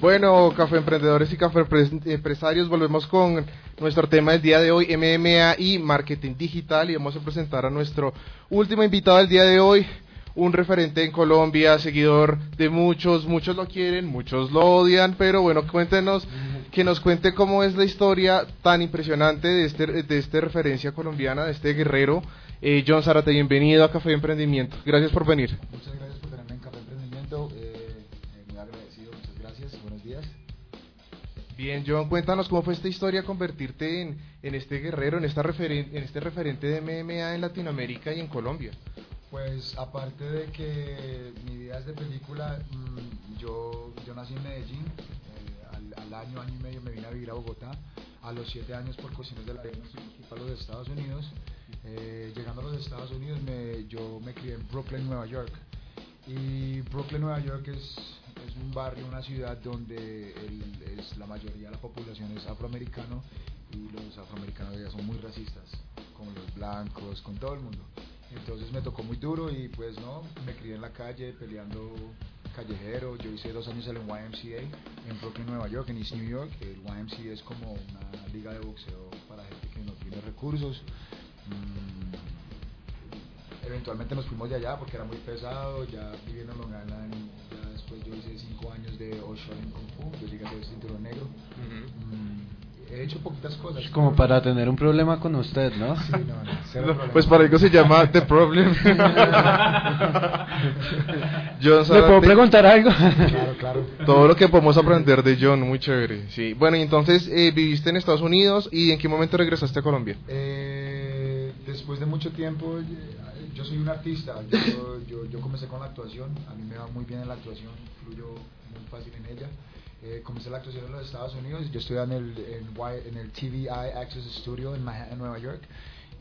Bueno, café emprendedores y café Empre- empresarios, volvemos con nuestro tema del día de hoy, MMA y marketing digital, y vamos a presentar a nuestro último invitado del día de hoy, un referente en Colombia, seguidor de muchos, muchos lo quieren, muchos lo odian, pero bueno, cuéntenos, que nos cuente cómo es la historia tan impresionante de este, de este referencia colombiana, de este guerrero. Eh, John Zarate, bienvenido a Café Emprendimiento. Gracias por venir. Muchas gracias Bien, John, cuéntanos cómo fue esta historia convertirte en, en este guerrero, en, esta referen- en este referente de MMA en Latinoamérica y en Colombia. Pues aparte de que mi vida es de película, mm, yo, yo nací en Medellín. eh, al, al año, año y medio me vine a vivir a Bogotá. A los siete años por cuestiones de la vida para los Estados Unidos. Eh, llegando a los Estados Unidos me, yo me crié en Brooklyn, Nueva York. Y Brooklyn, Nueva York es, es un barrio, una ciudad donde es, la mayoría de la población es afroamericano y los afroamericanos ya son muy racistas, con los blancos, con todo el mundo. Entonces me tocó muy duro y pues no, me crié en la calle peleando callejero. Yo hice dos años en el YMCA en Brooklyn, Nueva York, en East New York. El YMCA es como una liga de boxeo para gente que no tiene recursos. Mm, eventualmente nos fuimos de allá porque era muy pesado, ya viviendo en Long después yo hice cinco años de Oshorin Kung Fu, yo llegué a ser cinturón negro. Mm, he hecho poquitas cosas. Como para tener un problema con usted, ¿no? Sí, no, no, cero problema. Pues para algo se llama The Problem. John ¿Le Zarate, puedo preguntar algo? Claro, claro. Todo lo que podemos aprender de John, muy chévere. Sí. Bueno, y entonces eh, viviste en Estados Unidos y en qué momento regresaste a Colombia. Eh, después de mucho tiempo, eh, yo soy un artista, yo, yo, yo comencé con la actuación, a mí me va muy bien en la actuación, fluyo muy fácil en ella. Eh, comencé la actuación en los Estados Unidos, yo estoy en el, en, en el TVI Access Studio en Manhattan, Nueva York.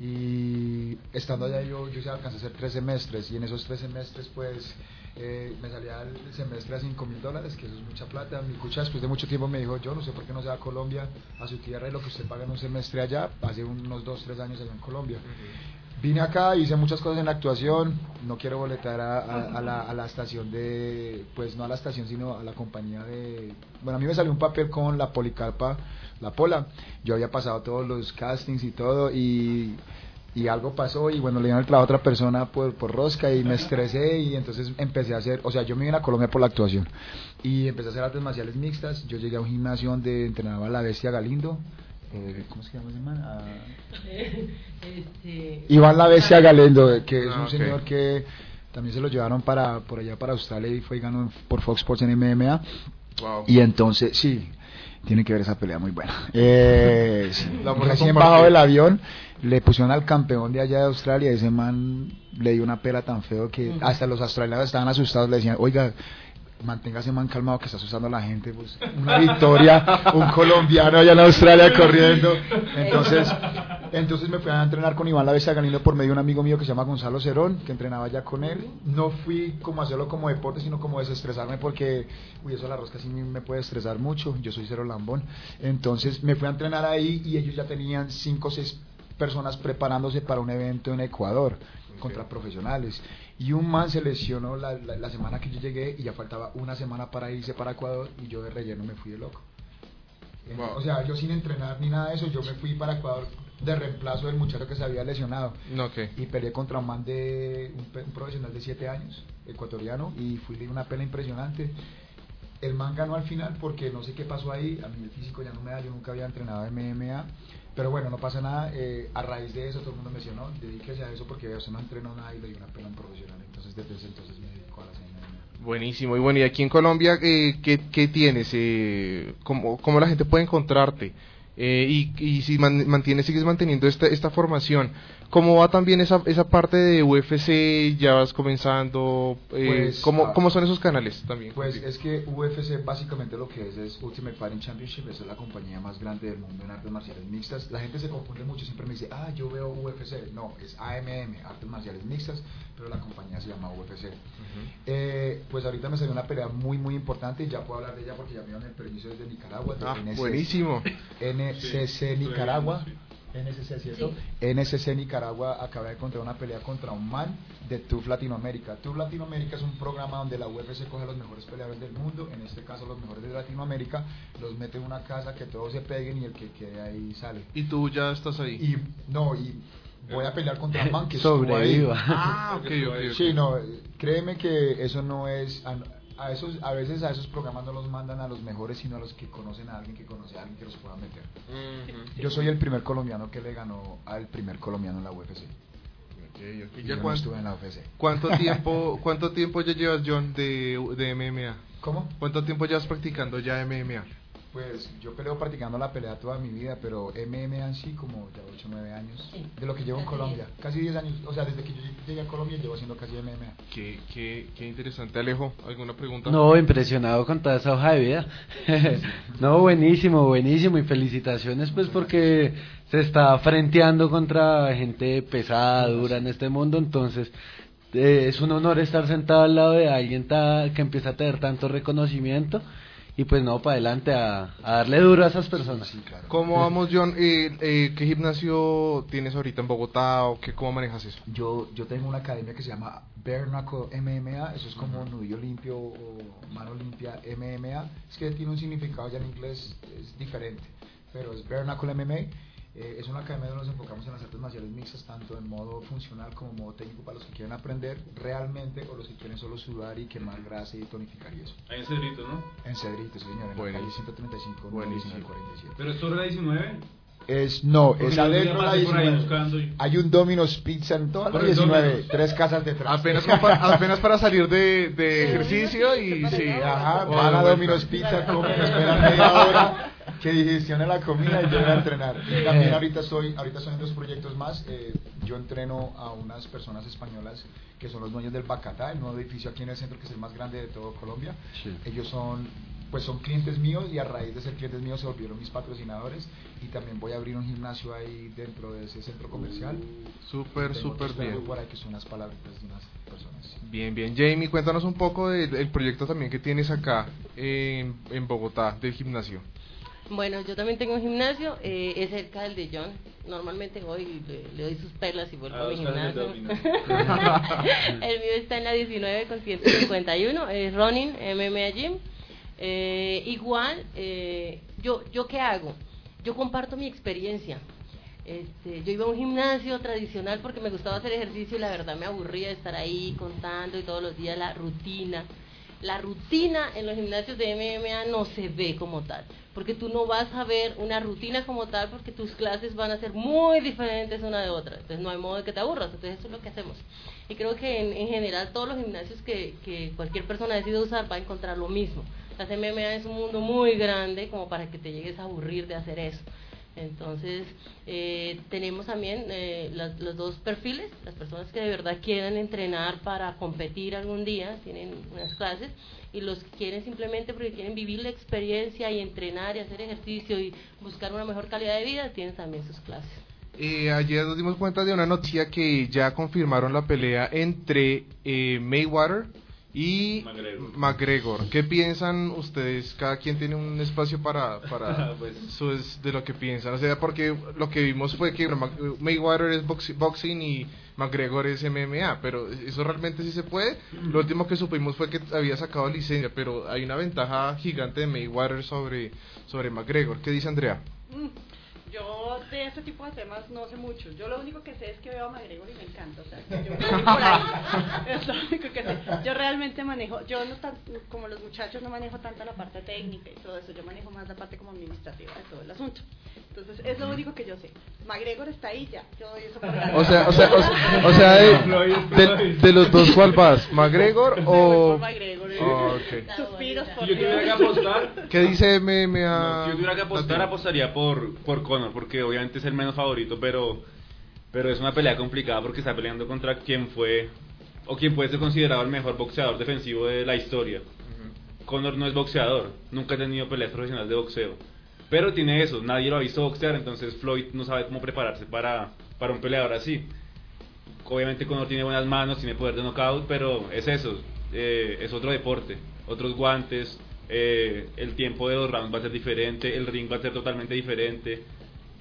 Y estando allá yo, yo alcancé a hacer tres semestres y en esos tres semestres pues eh, me salía el semestre a 5 mil dólares, que eso es mucha plata. Mi cucha después de mucho tiempo me dijo, yo no sé por qué no se va a Colombia, a su tierra y lo que usted paga en un semestre allá, hace unos 2, 3 años allá en Colombia. Vine acá, hice muchas cosas en la actuación, no quiero boletar a, a- a la, a la estación de, pues no a la estación, sino a la compañía de... Bueno, a mí me salió un papel con la Policarpa, la Pola, yo había pasado todos los castings y todo, y, y algo pasó, y bueno, le dieron el trabajo a otra persona por, por rosca, y me estresé, y entonces empecé a hacer, o sea, yo me vine a Colombia por la actuación, y empecé a hacer artes marciales mixtas, yo llegué a un gimnasio donde entrenaba a la bestia Galindo, eh, ¿cómo se llama ese man? Ah, Este, Iván La Bestia Galendo, que es Ah, un señor que también se lo llevaron para por allá para Australia y fue y ganó por Fox Sports en MMA. Wow. Y entonces, sí, tiene que ver esa pelea muy buena. Eh, recién bajado del avión, le pusieron al campeón de allá de Australia, ese man le dio una pela tan feo que hasta los australianos estaban asustados, le decían, oiga, manténgase man calmado que está asustando a la gente, pues una victoria, un colombiano allá en Australia corriendo. Entonces, entonces me fui a entrenar con Iván La Bestia Galindo por medio de un amigo mío que se llama Gonzalo Cerón, que entrenaba ya con él. No fui como a hacerlo como deporte, sino como desestresarme porque, uy, eso la rosca sí me puede estresar mucho, yo soy cero lambón. Entonces me fui a entrenar ahí y ellos ya tenían cinco o seis personas preparándose para un evento en Ecuador contra profesionales. Y un man se lesionó la, la, la semana que yo llegué y ya faltaba una semana para irse para Ecuador y yo de relleno me fui de loco. Wow. O sea, yo sin entrenar ni nada de eso, yo me fui para Ecuador de reemplazo del muchacho que se había lesionado. No, ok. Y peleé contra un man de un, un profesional de 7 años, ecuatoriano, y fui de una pelea impresionante. El man ganó al final porque no sé qué pasó ahí, a mí el físico ya no me da, yo nunca había entrenado MMA, pero bueno, no pasa nada, eh, a raíz de eso todo el mundo me decía, no, dedíquese a eso porque usted no entrenó nada y le dio una pelea a un profesional, entonces desde ese entonces me dedico a las MMA. Buenísimo. Y bueno, y aquí en Colombia, eh, ¿qué, qué tienes? Eh, ¿cómo, ¿Cómo la gente puede encontrarte? Eh, y, y si man- mantienes, sigues manteniendo esta, esta formación, ¿cómo va también esa, esa parte de UFC? ¿Ya vas comenzando? Eh, Pues, ¿cómo, ah, ¿Cómo son esos canales también? Pues es que UFC básicamente lo que es es Ultimate Fighting Championship, esa es la compañía más grande del mundo en artes marciales mixtas. La gente se confunde mucho, siempre me dice, ah, yo veo UFC. No, es AMM, artes marciales mixtas, pero la compañía se llama UFC. Eh, pues ahorita me salió una pelea muy, muy importante y ya puedo hablar de ella porque ya me dieron el permiso desde Nicaragua. de Ah, NCC buenísimo. NCC Nicaragua. NSC, ¿cierto? NSC Nicaragua acaba de encontrar una pelea contra un man de TUF Latinoamérica. TUF Latinoamérica es un programa donde la UFC coge a los mejores peleadores del mundo, en este caso los mejores de Latinoamérica, los mete en una casa que todos se peguen y el que quede ahí sale. Y tú ya estás ahí. Y no, y voy a pelear contra un man que Sobreviva. Ah, ok, ok. ok. Sí, no, eh, créeme que eso no es a, esos a veces a esos programas no los mandan a los mejores, sino a los que conocen a alguien que conoce a alguien que los pueda meter. Yo soy el primer colombiano que le ganó al primer colombiano en la UFC. Y ¿Ya yo no cuánto, estuve en la UFC. cuánto tiempo cuánto tiempo ya llevas, John, de, de MMA? ¿Cómo? ¿Cuánto tiempo llevas practicando ya MMA? Pues yo peleo practicando la pelea toda mi vida, pero MMA en sí como ya 8 o 9 años. Sí, De lo que llevo en Colombia. Casi 10 años. O sea, desde que yo llegué a Colombia llevo haciendo casi MMA. Qué, qué, qué interesante, Alejo. ¿Alguna pregunta? No, impresionado con toda esa hoja de vida. no, buenísimo, buenísimo y felicitaciones pues porque se está frenteando contra gente pesada, dura en este mundo, entonces eh, es un honor estar sentado al lado de alguien ta- que empieza a tener tanto reconocimiento y pues no, para adelante a, a darle duro a esas personas. Sí, claro. ¿Cómo vamos, John? Eh, eh, ¿Qué gimnasio tienes ahorita en Bogotá o qué, cómo manejas eso? Yo, yo tengo una academia que se llama Knuckle MMA, eso es como nudillo limpio o mano limpia MMA. Es que tiene un significado ya en inglés, es diferente, pero es Bare Knuckle MMA. Eh, es una academia donde nos enfocamos en las artes marciales mixtas, tanto en modo funcional como modo técnico para los que quieren aprender realmente o los que quieren solo sudar y quemar grasa y tonificar y eso. Ahí en Cedrito, ¿no? En Cedrito, sí, señor, en la Buenísimo. calle 135, Buenísimo. 1947. Pero esto era 19. Es, no, Porque es adentro la pasé por ahí 19. buscando y- Hay un Domino's Pizza en toda la Por el 19, Domino's. tres casas detrás. Apenas, para, apenas para salir de, de ejercicio y sí. Ajá, Oh, van a bueno. Domino's Pizza, comen, esperan media hora que digestione la comida y yo voy a entrenar. También ahorita estoy, ahorita en dos proyectos más. Eh, yo entreno a unas personas españolas que son los dueños del Bacatá, el nuevo edificio aquí en el centro que es el más grande de todo Colombia. Ellos son pues son clientes míos y a raíz de ser clientes míos se volvieron mis patrocinadores y también voy a abrir un gimnasio ahí dentro de ese centro comercial. Súper, Tengo súper otros bien. Por ahí que son unas palabritas de unas personas. Bien, bien. Jamie, cuéntanos un poco del, del proyecto también que tienes acá en, en Bogotá, del gimnasio. Bueno, yo también tengo un gimnasio, eh, es cerca del de John. Normalmente voy y le, le doy sus perlas y vuelvo A a mi gimnasio. el mío está en la 19 con 151, es Running MMA Gym. Eh, igual, eh, yo, ¿yo qué hago? Yo comparto mi experiencia. Este, yo iba a un gimnasio tradicional porque me gustaba hacer ejercicio y la verdad me aburría de estar ahí contando y todos los días la rutina. La rutina en los gimnasios de MMA no se ve como tal, porque tú no vas a ver una rutina como tal porque tus clases van a ser muy diferentes una de otra, entonces no hay modo de que te aburras, entonces eso es lo que hacemos. Y creo que en, en general todos los gimnasios que, que cualquier persona decide usar va a encontrar lo mismo. Las MMA es un mundo muy grande como para que te llegues a aburrir de hacer eso. Entonces, eh, tenemos también eh, las- los dos perfiles, las personas que de verdad quieran entrenar para competir algún día, tienen unas clases, y los que quieren simplemente porque quieren vivir la experiencia y entrenar y hacer ejercicio y buscar una mejor calidad de vida, tienen también sus clases. Eh, ayer nos dimos cuenta de una noticia que ya confirmaron la pelea entre eh, Mayweather y McGregor. McGregor. ¿Qué piensan ustedes? Cada quien tiene un espacio para, para Pues- eso es de lo que piensan. O sea, porque lo que vimos fue que Mayweather es boxi- boxing y McGregor es MMA, pero eso realmente sí se puede. Lo último que supimos fue que había sacado licencia, pero hay una ventaja gigante de Mayweather sobre, sobre McGregor. ¿Qué dice Andrea? Mm, Yo de ese tipo de temas no sé mucho. Yo lo único que sé es que veo a McGregor y me encanta. O sea, yo por ahí. Es lo único que sé. Yo realmente manejo, yo no tan, como los muchachos no manejo tanto la parte técnica y todo eso. Yo manejo más la parte como administrativa de todo el asunto. Entonces, es lo único que yo sé. McGregor está ahí ya. Yo doy eso por O sea, o sea, o sea, o sea, de, de- de los dos, ¿cuál vas? ¿McGregor o...? por McGregor. Oh, ok. Suspiros por yo tuviera que apostar, ¿Qué dice? No, si yo tuviera que apostar, apostaría por, por Porque obviamente es el menos favorito, pero, pero es una pelea complicada porque está peleando contra quien fue, o quien puede ser considerado el mejor boxeador defensivo de la historia. Conor no es boxeador, nunca ha tenido peleas profesionales de boxeo, pero tiene eso, nadie lo ha visto boxear, entonces Floyd no sabe cómo prepararse para, para un peleador así. Obviamente Conor tiene buenas manos, tiene poder de knockout, pero es eso, eh, es otro deporte, otros guantes, eh, el tiempo de los rounds va a ser diferente, el ring va a ser totalmente diferente,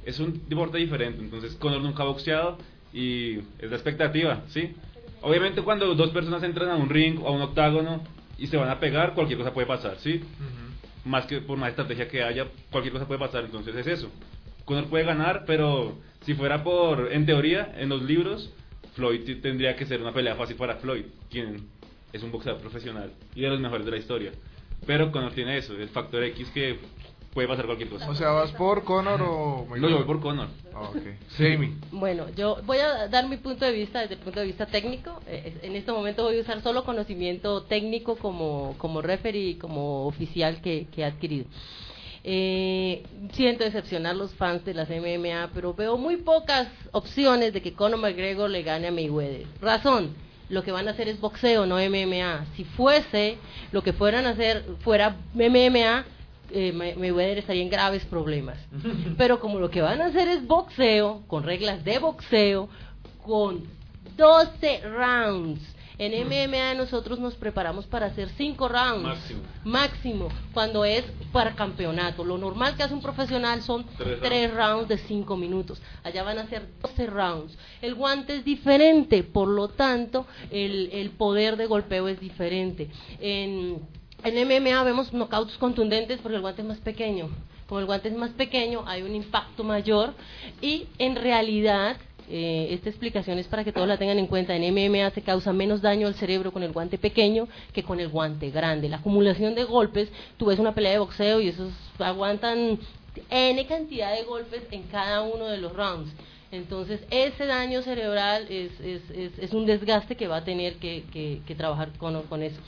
es un deporte diferente, entonces Conor nunca ha boxeado y es la expectativa, ¿sí? Obviamente cuando dos personas entran a un ring o a un octágono y se van a pegar, cualquier cosa puede pasar, ¿sí? Más que por más estrategia que haya, cualquier cosa puede pasar, entonces es eso. Conor puede ganar, pero si fuera por, en teoría, en los libros, Floyd tendría que ser una pelea fácil para Floyd, quien es un boxeador profesional y de los mejores de la historia. Pero Conor tiene eso, el factor X que puede pasar cualquier cosa. O sea, ¿vas por Conor o No, yo voy por Conor. Ah, ok. Jamie. Bueno, yo voy a dar mi punto de vista desde el punto de vista técnico. Eh, En este momento voy a usar solo conocimiento técnico como, como referee y como oficial que, que he adquirido. Eh, siento decepcionar los fans de las MMA, pero veo muy pocas opciones de que Conor McGregor le gane a Mayweather. Razón, lo que van a hacer es boxeo, no MMA. Si fuese lo que fueran a hacer fuera MMA, eh, May- Mayweather estaría en graves problemas. Pero como lo que van a hacer es boxeo, con reglas de boxeo, con 12 rounds. En MMA nosotros nos preparamos para hacer 5 rounds. Máximo. Máximo, cuando es para campeonato. Lo normal que hace un profesional son Tres 3 rounds de 5 minutos. Allá van a ser 12 rounds. El guante es diferente, por lo tanto, el, el poder de golpeo es diferente. En, en MMA vemos knockouts contundentes porque el guante es más pequeño. Como el guante es más pequeño, hay un impacto mayor y en realidad eh, esta explicación es para que todos la tengan en cuenta. En MMA se causa menos daño al cerebro con el guante pequeño que con el guante grande. La acumulación de golpes, tú ves una pelea de boxeo y esos aguantan N cantidad de golpes en cada uno de los rounds. Entonces, ese daño cerebral es, es, un desgaste que va a tener que trabajar con, con eso.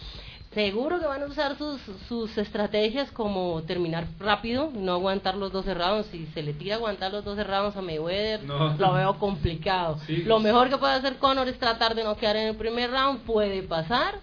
Seguro que van a usar sus, sus estrategias como terminar rápido, no aguantar los 12 rounds. Si se le tira aguantar los 12 rounds a Mayweather, No. lo veo complicado. Sí. Lo mejor que puede hacer Conor es tratar de no quedar en el primer round. Puede pasar,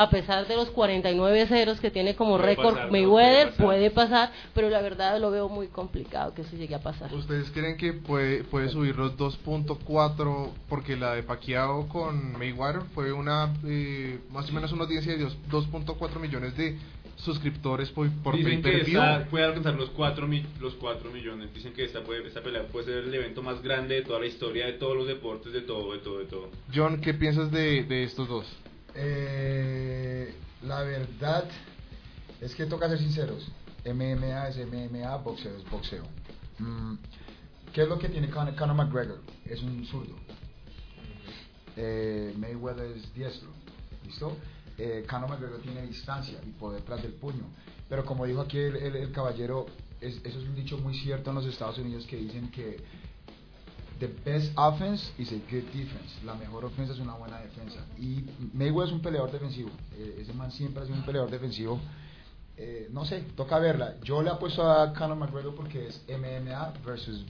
a pesar de los 49 ceros que tiene como Puede récord pasar, no, Mayweather, puede pasar. puede pasar, pero la verdad lo veo muy complicado que eso llegue a pasar. ¿Ustedes creen que puede, puede subir los 2.4? Porque la de Pacquiao con Mayweather fue una eh, más o menos una audiencia de dos- 2.4 millones de suscriptores por, por Dicen que esta puede alcanzar los 4, los 4 millones. Dicen que esta, puede, esta pelea puede ser el evento más grande de toda la historia, de todos los deportes, de todo, de todo, de todo. John, ¿qué piensas de, de estos dos? Eh, la verdad es que toca ser sinceros. MMA es MMA, boxeo es boxeo. Mm, ¿Qué es lo que tiene Conor, Conor McGregor? Es un zurdo. Eh, Mayweather es diestro. ¿Listo? Eh, Conor McGregor tiene distancia y poder tras del puño. Pero como dijo aquí el, el- el caballero, es- eso es un dicho muy cierto en los Estados Unidos que dicen que The best offense is a good defense. La mejor ofensa es una buena defensa. Y Mayweather es un peleador defensivo. Eh, ese man siempre ha sido un peleador defensivo. Eh, no sé, toca verla. Yo le apuesto a Conor McGregor porque es MMA versus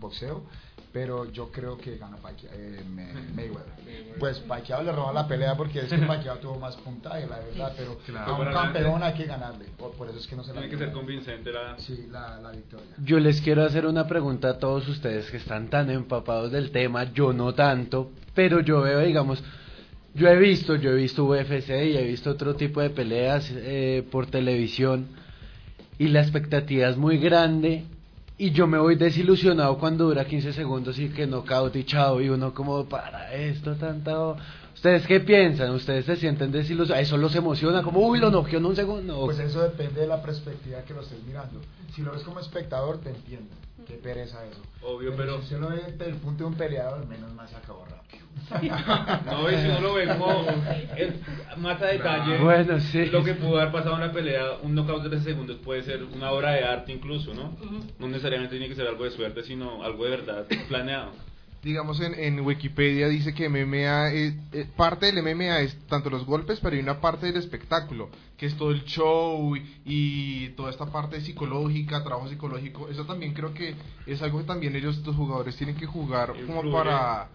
boxeo. Pero yo creo que gana Pacquiao, eh, May- Mayweather. Pues Pacquiao le roba la pelea porque es que Pacquiao tuvo más puntaje, la verdad. Pero Claro. a un campeón hay que ganarle. Por, por eso es que no se la Tiene que ser convincente la... Sí, la, la victoria. Yo les quiero hacer una pregunta a todos ustedes que están tan empapados del tema, yo no tanto, pero yo veo, digamos, yo he visto, yo he visto UFC y he visto otro tipo de peleas eh, por televisión y la expectativa es muy grande y yo me voy desilusionado cuando dura 15 segundos y que knockout y chao y uno como para esto tanto... ¿Ustedes qué piensan? ¿Ustedes se sienten desilusionados? ¿Eso los emociona? Como, uy, lo noqueó en un segundo. Pues eso depende de la perspectiva que lo estés mirando. Si lo ves como espectador, te entiendo. Qué pereza eso. Obvio, pero- Si usted lo ve desde el punto de un peleador, menos mal se acabó rápido. No, y si uno lo ve como más a detalle, Bueno, sí. lo que pudo haber pasado en la pelea, un knockout de 13 segundos puede ser una obra de arte incluso, ¿no? No necesariamente tiene que ser algo de suerte, sino algo de verdad planeado. Digamos en, en Wikipedia dice que MMA es, eh, parte del MMA es tanto los golpes, pero hay una parte del espectáculo, que es todo el show y, y toda esta parte psicológica, trabajo psicológico. Eso también creo que es algo que también ellos, los jugadores, tienen que jugar como para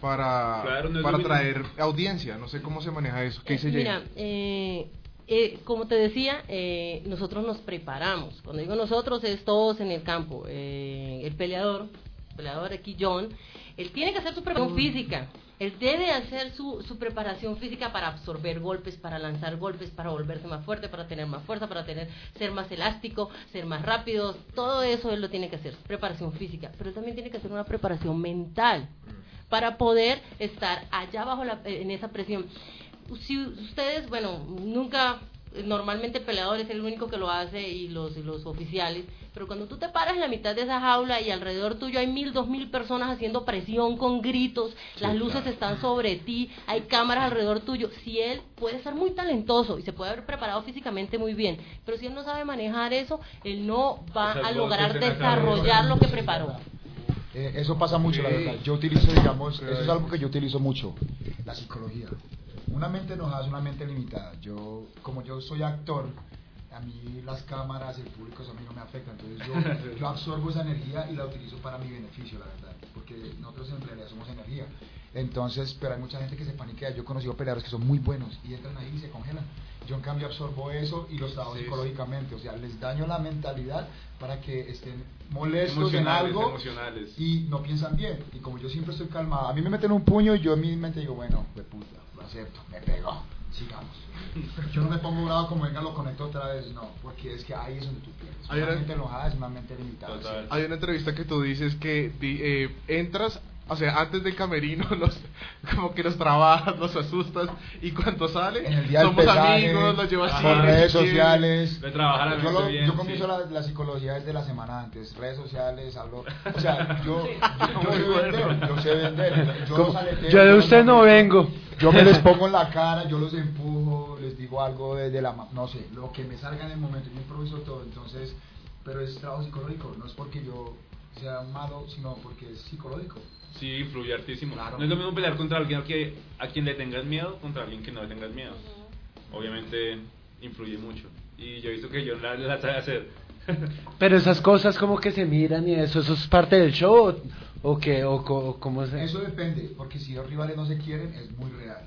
para, Claro, no para mismo. traer audiencia. No sé cómo se maneja eso. ¿Qué dice Mira, eh, eh, como te decía, eh, nosotros nos preparamos. Cuando digo nosotros, es todos en el campo. Eh, el peleador, el peleador aquí, John, él tiene que hacer su preparación física. Él debe hacer su, su preparación física para absorber golpes, para lanzar golpes, para volverse más fuerte, para tener más fuerza, para tener, ser más elástico, ser más rápido. Todo eso él lo tiene que hacer, preparación física. Pero él también tiene que hacer una preparación mental para poder estar allá bajo la, en esa presión. Si ustedes, bueno, nunca, normalmente el peleador es el único que lo hace y los, y los oficiales, pero cuando tú te paras en la mitad de esa jaula y alrededor tuyo hay mil, dos mil personas haciendo presión con gritos, las luces están sobre ti, hay cámaras alrededor tuyo, si él puede ser muy talentoso y se puede haber preparado físicamente muy bien, pero si él no sabe manejar eso, él no va O sea, a lograr desarrollar lo que preparó. Eh, eso pasa mucho, la verdad. Yo utilizo, digamos, eso es es- algo que yo utilizo mucho, la psicología. Una mente enojada es una mente limitada. Yo, como yo soy actor, a mí las cámaras, el público, eso a mí no me afecta. Entonces yo, yo absorbo esa energía y la utilizo para mi beneficio, la verdad. Porque nosotros en realidad somos energía. Entonces, pero hay mucha gente que se paniquea. Yo he conocido peleadores que son muy buenos y entran ahí y se congelan. Yo en cambio absorbo eso y los trabajo Sí, psicológicamente. O sea, les daño la mentalidad para que estén molestos en algo emocionales. y no piensan bien. Y como yo siempre estoy calmado, a mí me meten un puño y yo en mi mente digo, bueno, de puta, me pegó, sigamos. Yo no me pongo bravo como venga, lo conecto otra vez, no, porque es que ahí es donde tú pierdes. Hay Una una- mente enojada es una mente limitada. Hay una entrevista que tú dices que di- eh, entras, o sea, antes del camerino, los, como que los trabajas, los asustas, y cuando sale, somos pesaje, amigos, los llevas por redes sociales. De trabajar a la yo, lo- bien, yo comienzo sí. la, la psicología desde la semana antes, redes sociales, hablo, o sea, yo, yo, sé vender, yo sé vender, yo, yo de usted no vengo. Yo me les pongo en la cara, yo los empujo, les digo algo desde la, ma- no sé, lo que me salga en el momento, yo improviso todo, entonces, pero es trabajo psicológico, no es porque yo sea malo, sino porque es psicológico. Sí, influye hartísimo. Claro. No es lo mismo pelear contra alguien que, a quien le tengas miedo contra alguien que no le tengas miedo. obviamente influye mucho. Y yo he visto que John la, la sabe hacer. Pero esas cosas como que se miran y eso, ¿eso es parte del show o, o qué? O, cómo se... Eso depende, porque si dos rivales no se quieren, es muy real.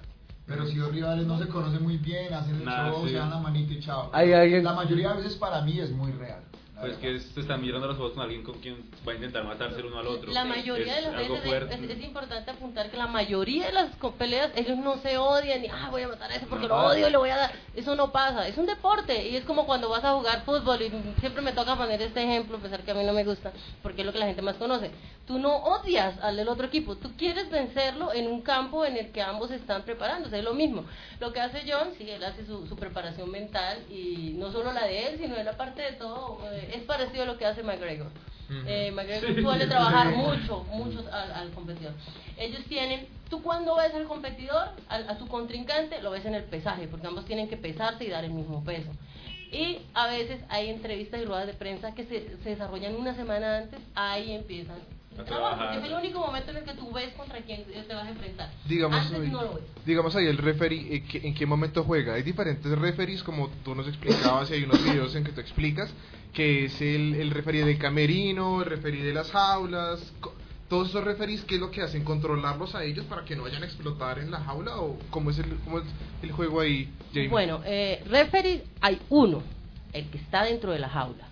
Pero si dos rivales no se conocen muy bien, hacen el Nah, show, sí. se dan la manita y chao. Hay alguien- La mayoría de veces para mí es muy real. la Pues verdad. que se están mirando los juegos con alguien con quien va a intentar matarse el uno al otro. La mayoría de Es las algo veces es, fuerte. es- es importante apuntar que la mayoría de las co- peleas ellos no se odian y ah voy a matar a ese porque No lo pasa. odio y le voy a dar eso no pasa es un deporte y es como cuando vas a jugar fútbol y siempre me toca poner este ejemplo a pesar que a mí no me gusta porque es lo que la gente más conoce tú no odias al del otro equipo tú quieres vencerlo en un campo en el que ambos están preparándose es lo mismo lo que hace John sí él hace su, su preparación mental y no solo la de él sino de la parte de todo eh, es parecido a lo que hace McGregor eh, McGregor Sí. suele trabajar mucho, mucho al, al competidor. Ellos tienen, tú cuando ves al competidor, al- a tu contrincante, lo ves en el pesaje, porque ambos tienen que pesarse y dar el mismo peso. Y a veces hay entrevistas y ruedas de prensa que se, se desarrollan una semana antes, ahí empiezan. A el trabajo, trabajar. porque es el único momento en el que tú ves contra quién te vas a enfrentar. Digamos, Antes ahí- no lo ves. digamos ahí el referee, ¿en qué, en qué momento juega? Hay diferentes referees, como tú nos explicabas, y hay unos videos en que tú explicas, que es el, el referee de camerino, el referee de las jaulas, todos esos referees, ¿qué es lo que hacen? ¿Controlarlos a ellos para que no vayan a explotar en la jaula? ¿O cómo es el, cómo es el juego ahí, Jamie? Bueno, eh, referee hay uno, el que está dentro de la jaula.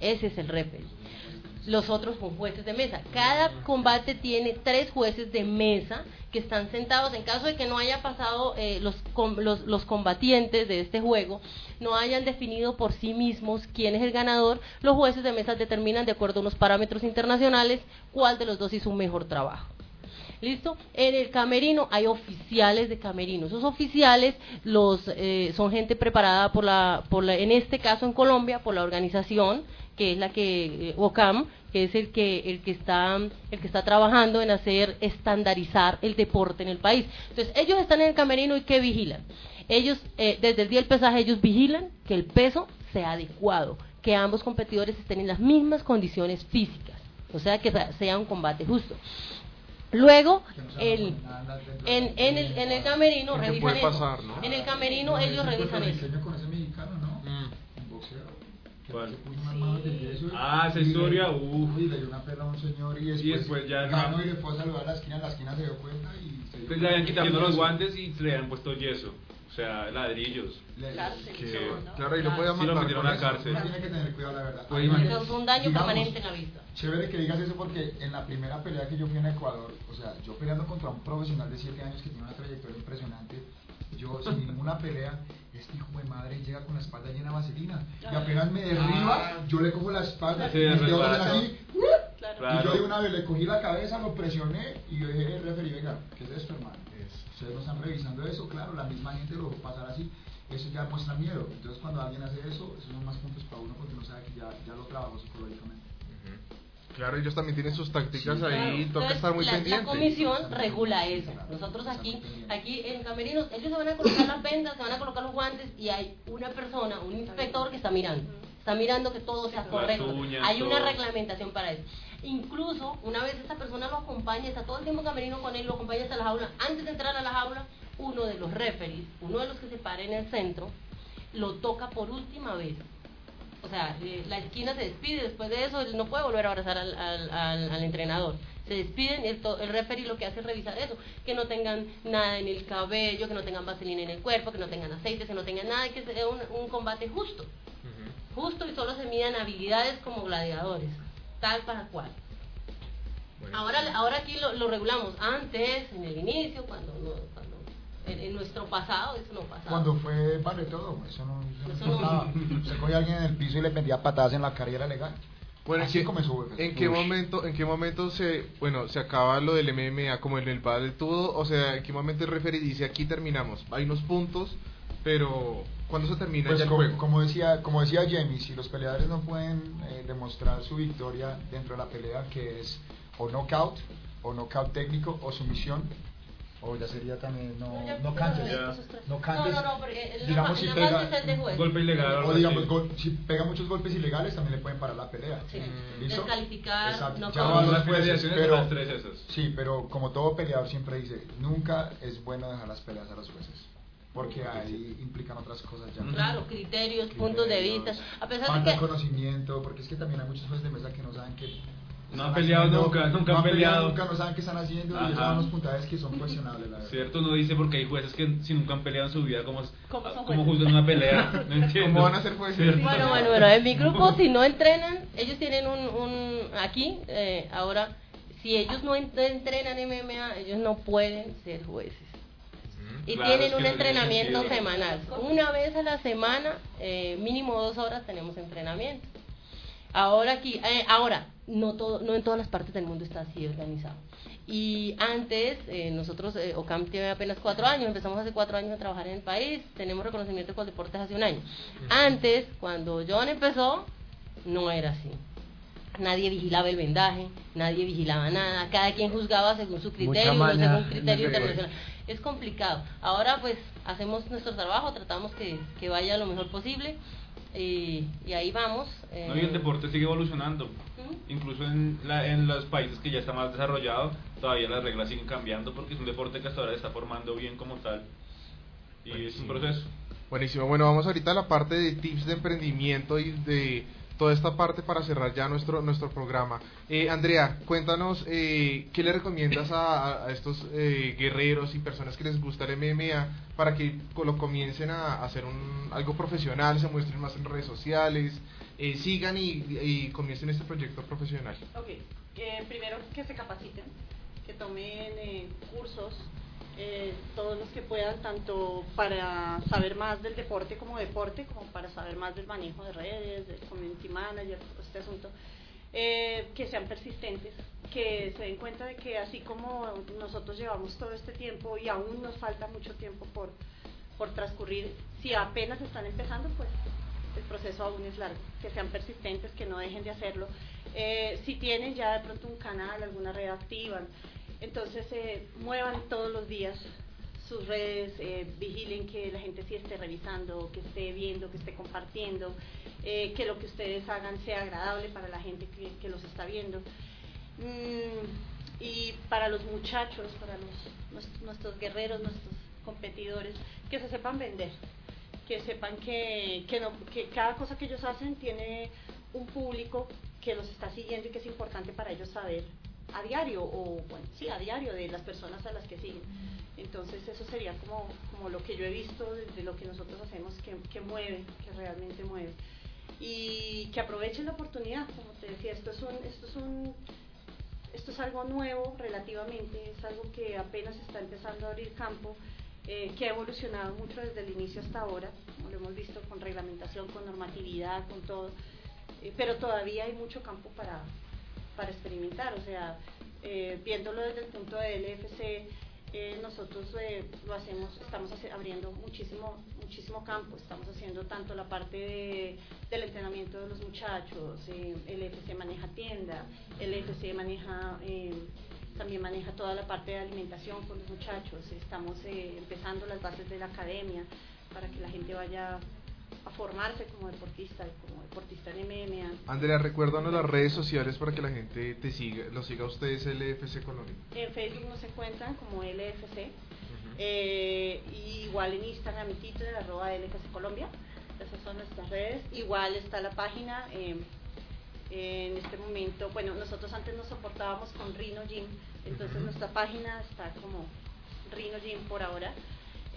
Ese es el referee. Los otros son jueces de mesa. Cada combate tiene tres jueces de mesa que están sentados. En caso de que no haya pasado eh, los, com- los, los combatientes de este juego, no hayan definido por sí mismos quién es el ganador, los jueces de mesa determinan de acuerdo a unos parámetros internacionales cuál de los dos hizo un mejor trabajo. ¿Listo? En el camerino hay oficiales de camerino. Esos oficiales los eh, son gente preparada por la, por la, en este caso en Colombia, por la organización que es la que eh, OCAM, que es el que el que está el que está trabajando en hacer estandarizar el deporte en el país. Entonces ellos están en el camerino y qué vigilan. Ellos eh, desde el día del pesaje ellos vigilan que el peso sea adecuado, que ambos competidores estén en las mismas condiciones físicas, o sea que sea- un combate justo. Luego, el, en, en, el, en el camerino revisan eso. pasar, ¿no? En el camerino ellos revisan eso. ¿Cuál? y- Ah, esa y historia, uf. Y le dio una perra a un señor y después, después ya ganó no. y le fue a saludar a la esquina, la esquina se dio cuenta y se dio Pues le habían quitado los guantes y se le habían puesto yeso. O sea, ladrillos. Cárcel, Que- ¿no? Claro, y lo podía Sí, lo matar metieron con a eso. cárcel. Uno tiene que tener cuidado, la verdad. Pues Es un daño digamos, permanente en la vista. Chévere que digas eso porque en la primera pelea que yo fui en Ecuador, o sea, yo peleando contra un profesional de 7 años que tiene una trayectoria impresionante, yo sin ninguna pelea, este hijo de madre llega con la espalda llena de vaselina y apenas me derriba, yo le cojo la espalda Sí, y me quedo resbala. así, y yo de una vez le cogí la cabeza, lo presioné y yo dije, referí, venga, ¿qué es esto hermano? Ustedes no están revisando eso, claro, la misma gente lo va a pasar así, eso ya muestra miedo, entonces cuando alguien hace eso, eso son más puntos para uno porque uno sabe que ya, ya lo trabajó psicológicamente. Claro, ellos también tienen sus tácticas Sí, ahí, Claro. toca Entonces, estar muy la, pendiente. La comisión regula eso. Nosotros aquí, aquí en Camerinos, ellos se van a colocar las vendas, se van a colocar los guantes y hay una persona, un inspector que está mirando. Está mirando que todo sea correcto. uñas, Hay una todo. reglamentación para eso. Incluso, una vez esta persona lo acompaña, está todo el tiempo camerino con él, lo acompaña hasta la jaula. Antes de entrar a la jaula, uno de los referees, uno de los que se para en el centro, lo toca por última vez. O sea, eh, la esquina se despide, después de eso él no puede volver a abrazar al, al, al- al entrenador. Se despiden y el, el referee lo que hace es revisar eso, que no tengan nada en el cabello, que no tengan vaselina en el cuerpo, que no tengan aceite, que no tengan nada, que sea un, un combate justo. Justo y solo se midan habilidades como gladiadores, tal para cual. Ahora, ahora aquí lo, lo regulamos. Antes, en el inicio, cuando, no, cuando en, en nuestro pasado, eso no pasaba. Cuando fue vale todo, eso no, eso Eso no. Se cogía a alguien en el piso y le pendía patadas en la cara y era legal. Bueno, ¿en Así qué, comenzó. ¿en qué Ush. momento, en qué momento se, bueno, se acaba lo del MMA como en el Battle todo? O sea, ¿en qué momento el referee dice aquí terminamos? Hay unos puntos, pero ¿cuándo se termina Pues ya el como, juego? como decía, como decía Jamie, si los peleadores no pueden eh, demostrar su victoria dentro de la pelea, que es o knockout, o knockout técnico, o sumisión, o ya sería también no, no ya, cantes, no No, cantes, digamos si pega base es el de juez. Golpe ilegal o digamos si pega muchos golpes ilegales también le pueden parar la pelea. Sí. ¿Listo? Descalificar, Exacto. no Ya van Las jueces, pero- son las tres esas. Sí, pero como todo peleador siempre dice, nunca es bueno dejar las peleas a los jueces. porque ahí implican otras cosas ya. Claro, criterios, puntos de vista. A pesar de que conocimiento, porque es que también hay muchos jueces de mesa que no saben que No han peleado haciendo, nunca, nunca no han peleado. nunca no saben qué están haciendo y Ajá. esos son los puntajes que son cuestionables, la verdad. Cierto, uno dice porque hay jueces que si nunca han peleado en su vida, ¿cómo, ¿Cómo cómo juzgan una pelea? No entiendo. ¿Cómo van a ser jueces? ¿Cierto? Bueno, bueno, bueno, en mi grupo si no entrenan, ellos tienen un, un aquí, eh, ahora, si ellos no ent- entrenan MMA, ellos no pueden ser jueces. Y Claro, es tienen un no entrenamiento semanal. Una vez a la semana, eh, mínimo dos horas tenemos entrenamiento. Ahora aquí, eh, ahora, no todo, no en todas las partes del mundo está así organizado. Y antes, eh, nosotros, eh, OCAM tiene apenas cuatro años, empezamos hace cuatro años a trabajar en el país, tenemos reconocimiento con deportes hace un año. Antes, cuando John empezó, no era así. Nadie vigilaba el vendaje, nadie vigilaba nada, cada quien juzgaba según su criterio, no según criterio internacional. Es complicado. Ahora pues hacemos nuestro trabajo, tratamos que, que vaya lo mejor posible y, y ahí vamos. eh, No, y el deporte sigue evolucionando. Ujú. Incluso en, la, en los países que ya está más desarrollado, todavía las reglas siguen cambiando porque es un deporte que hasta ahora se está formando bien como tal. Y es un proceso. Buenísimo. Bueno, vamos ahorita a la parte de tips de emprendimiento y de toda esta parte para cerrar ya nuestro nuestro programa. Eh, Andrea, cuéntanos eh, qué le recomiendas a, estos eh, guerreros y personas que les gusta el MMA para que lo comiencen a hacer un, algo profesional, se muestren más en redes sociales, eh, sigan y, y comiencen este proyecto profesional. Ok, primero que se capaciten, que tomen eh, cursos, eh, todos los que puedan, tanto para saber más del deporte como deporte, como para saber más del manejo de redes, del community manager, todo este asunto, eh, que sean persistentes, que se den cuenta de que así como nosotros llevamos todo este tiempo y aún nos falta mucho tiempo por, por transcurrir, si apenas están empezando, pues el proceso aún es largo, que sean persistentes, que no dejen de hacerlo. Eh, si tienen ya de pronto un canal, alguna red activan, entonces eh, muevan todos los días sus redes, eh, vigilen que la gente sí esté revisando, que esté viendo, que esté compartiendo, eh, que lo que ustedes hagan sea agradable para la gente que, los está viendo. Mm, y para los muchachos, para los, nuestros, nuestros guerreros, nuestros competidores, que se sepan vender, que sepan que, que, no, que cada cosa que ellos hacen tiene un público que los está siguiendo y que es importante para ellos saber a diario, o bueno, sí, a diario de las personas a las que siguen. Entonces eso sería como, como lo que yo he visto de, lo que nosotros hacemos que, que mueve, que realmente mueve. Y que aprovechen la oportunidad, como te decía, esto es un, esto es un esto es algo nuevo relativamente, es algo que apenas está empezando a abrir campo, eh, que ha evolucionado mucho desde el inicio hasta ahora, como lo hemos visto con reglamentación, con normatividad, con todo, eh, pero todavía hay mucho campo para, para experimentar, o sea, eh, viéndolo desde el punto de LFC, eh, nosotros eh, lo hacemos, estamos abriendo muchísimo, muchísimo campo, estamos haciendo tanto la parte de- del entrenamiento de los muchachos, eh, el EFC maneja tienda, el EFC maneja, eh, también maneja toda la parte de alimentación con los muchachos, estamos eh, empezando las bases de la academia para que la gente vaya a formarse como deportista, como deportista en MMA. Andrea, recuérdanos las redes sociales para que la gente te siga, lo siga a ustedes LFC Colombia. En Facebook nos encuentran como LFC, eh, y igual en Instagram y Twitter, arroba LFC Colombia. Esas son nuestras redes. Igual está la página. eh, en este momento, bueno, nosotros antes nos soportábamos con Rhino Gym, entonces nuestra página está como Rhino Gym por ahora,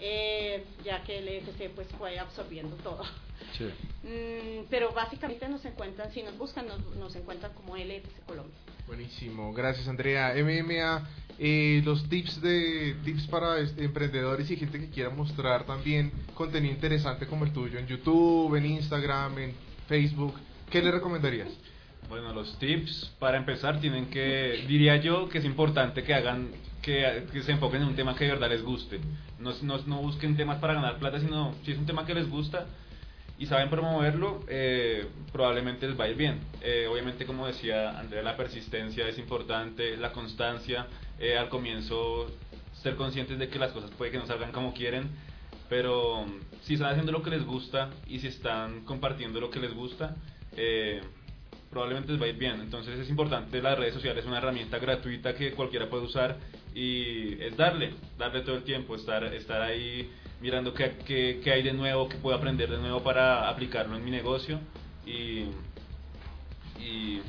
eh, ya que el EFC pues fue absorbiendo todo. Mm, pero básicamente nos encuentran, si nos buscan, nos, nos encuentran como LFC Colombia. Buenísimo, gracias Andrea. MMA, eh, los tips de tips para este, emprendedores y gente que quiera mostrar también contenido interesante como el tuyo en YouTube, en Instagram, en Facebook. ¿Qué le recomendarías? Bueno, los tips para empezar tienen que, diría yo, que es importante que hagan, que, que se enfoquen en un tema que de verdad les guste. No, no, no busquen temas para ganar plata, sino si es un tema que les gusta y saben promoverlo, eh, probablemente les va a ir bien. Eh, obviamente, como decía Andrea, la persistencia es importante, la constancia, eh, al comienzo ser conscientes de que las cosas puede que no salgan como quieren, pero mm, si están haciendo lo que les gusta y si están compartiendo lo que les gusta, eh, probablemente les va a ir bien. Entonces es importante, las redes sociales es una herramienta gratuita que cualquiera puede usar y es darle, darle todo el tiempo, estar, estar ahí mirando qué, qué, qué hay de nuevo, qué puedo aprender de nuevo para aplicarlo en mi negocio y, y,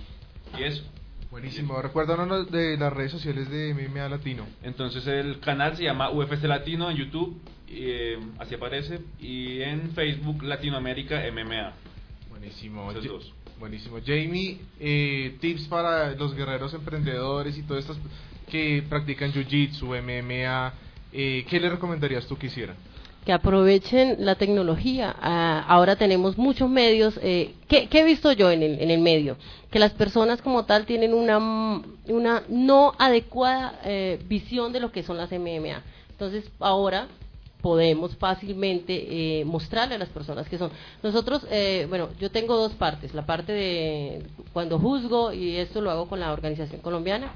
y eso. Buenísimo. Recuérdanos de las redes sociales de MMA Latino. Entonces el canal se llama UFC Latino en YouTube, eh, así aparece, y en Facebook Latinoamérica MMA. Buenísimo. Esos dos. Buenísimo. Jamie, eh, tips para los guerreros emprendedores y todos estos que practican Jiu-Jitsu, MMA. Eh, ¿Qué le recomendarías tú que hicieran? que aprovechen la tecnología. Ah, ahora tenemos muchos medios. Eh, ¿qué, qué he visto yo en el, en el medio? Que las personas como tal tienen una, una no adecuada eh, visión de lo que son las MMA. Entonces, ahora podemos fácilmente eh, mostrarle a las personas que son. Nosotros, eh, bueno, yo tengo dos partes, la parte de cuando juzgo y esto lo hago con la organización colombiana.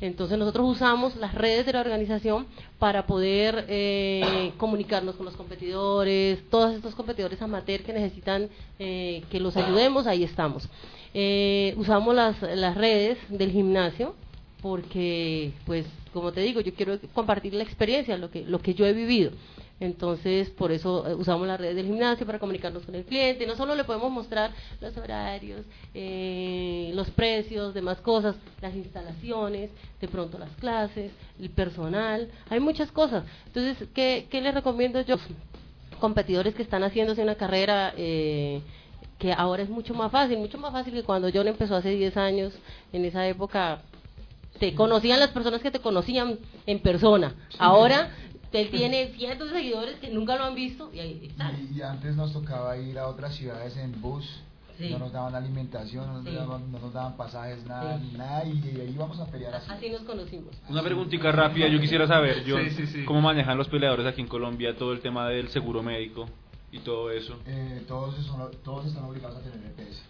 Entonces nosotros usamos las redes de la organización para poder eh, comunicarnos con los competidores, todos estos competidores amateur que necesitan eh, que los ayudemos, ahí estamos. Eh, usamos las, las redes del gimnasio porque, pues, como te digo, yo quiero compartir la experiencia, lo que, lo que yo he vivido. Entonces, por eso eh, usamos las redes del gimnasio para comunicarnos con el cliente. No solo le podemos mostrar los horarios, eh, los precios, demás cosas, las instalaciones, de pronto las clases, el personal, hay muchas cosas. Entonces, ¿qué, qué les recomiendo yo? Competidores que están haciéndose una carrera eh, que ahora es mucho más fácil, mucho más fácil que cuando John empezó hace 10 años, en esa época te conocían las personas que te conocían en persona. Ahora él tiene cientos de seguidores que nunca lo han visto y ahí están. Y, y antes nos tocaba ir a otras ciudades en bus, Sí. no nos daban alimentación, no nos, Sí. daban, no nos daban pasajes, nada, Sí. nada, y, y ahí íbamos a pelear así. Así nos conocimos. Una preguntita rápida, yo quisiera saber, yo, Sí, sí, sí. ¿cómo manejan los peleadores aquí en Colombia todo el tema del seguro médico y todo eso? Eh, todos, son- todos están obligados a tener EPS.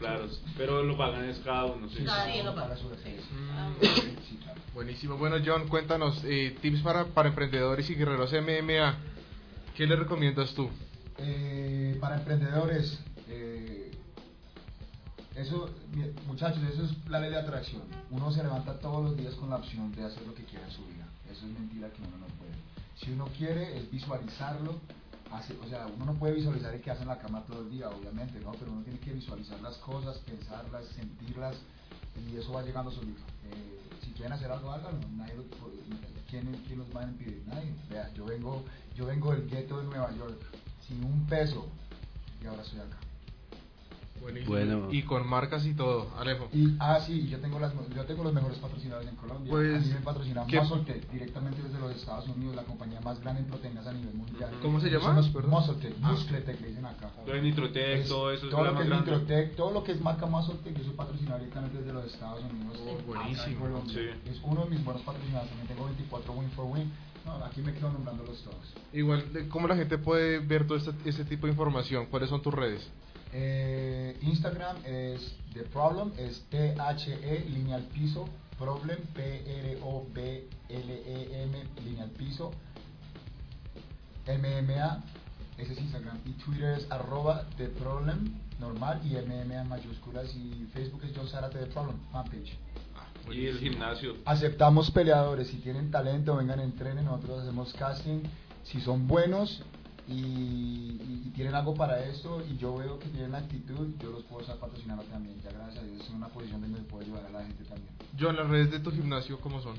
Claro, pero lo pagan es cada uno, sí. Cada quien lo paga paga. su EPS. Mm. Sí, claro. Buenísimo. Bueno, John, cuéntanos eh, tips para, para emprendedores y guerreros MMA. ¿Qué le recomiendas tú? Eh, para emprendedores, eh, eso, muchachos, eso es la ley de atracción. Uno se levanta todos los días con la opción de hacer lo que quiera en su vida. Eso es mentira que uno no puede. Si uno quiere, es visualizarlo. O sea, uno no puede visualizar el que hace en la cama todo el día, obviamente, ¿no? Pero uno tiene que visualizar las cosas, pensarlas, sentirlas, y eso va llegando solito. Eh, si quieren hacer algo, háganlo. Nadie lo- ¿quién, ¿Quién los va a impedir? Nadie. Vea, yo vengo, yo vengo del gueto de Nueva York sin un peso y ahora estoy acá. Buenísimo. Bueno. Y con marcas y todo. Alejo. Y, ah, sí, yo tengo, las, yo tengo los mejores patrocinadores en Colombia. Pues, a mí me patrocina ¿qué- Muscletech directamente desde los Estados Unidos, la compañía más grande en proteínas a nivel mundial. ¿Cómo se llama? Muscletech, Ah. Muscletech le dicen acá. Todo el Nitrotec, Es- todo eso es todo lo más que es. Nitrotec, todo lo que es marca Muscletech, yo soy patrocinador directamente desde los Estados Unidos. Oh, en buenísimo. Colombia. Sí. Es uno de mis buenos patrocinadores, también tengo 24 Win for Win. No, aquí me quedo nombrándolos todos. Igual, ¿cómo la gente puede ver todo este, este tipo de información? ¿Cuáles son tus redes? Eh, Instagram es The Problem, es T-H-E, línea al piso, Problem, P-R-O-B-L-E-M, E línea al piso, MMA, ese es Instagram, y Twitter es arroba The Problem, normal, y MMA en mayúsculas, y Facebook es John Zárate The Problem, fanpage. Y el gimnasio. Aceptamos peleadores, si tienen talento, vengan, entrenen, nosotros hacemos casting, si son buenos y, y- y tienen algo para esto y yo veo que tienen actitud, yo los puedo estar patrocinando también, ya gracias a Dios en una posición donde me puedo ayudar a la gente también. John, las redes de tu gimnasio, ¿cómo son?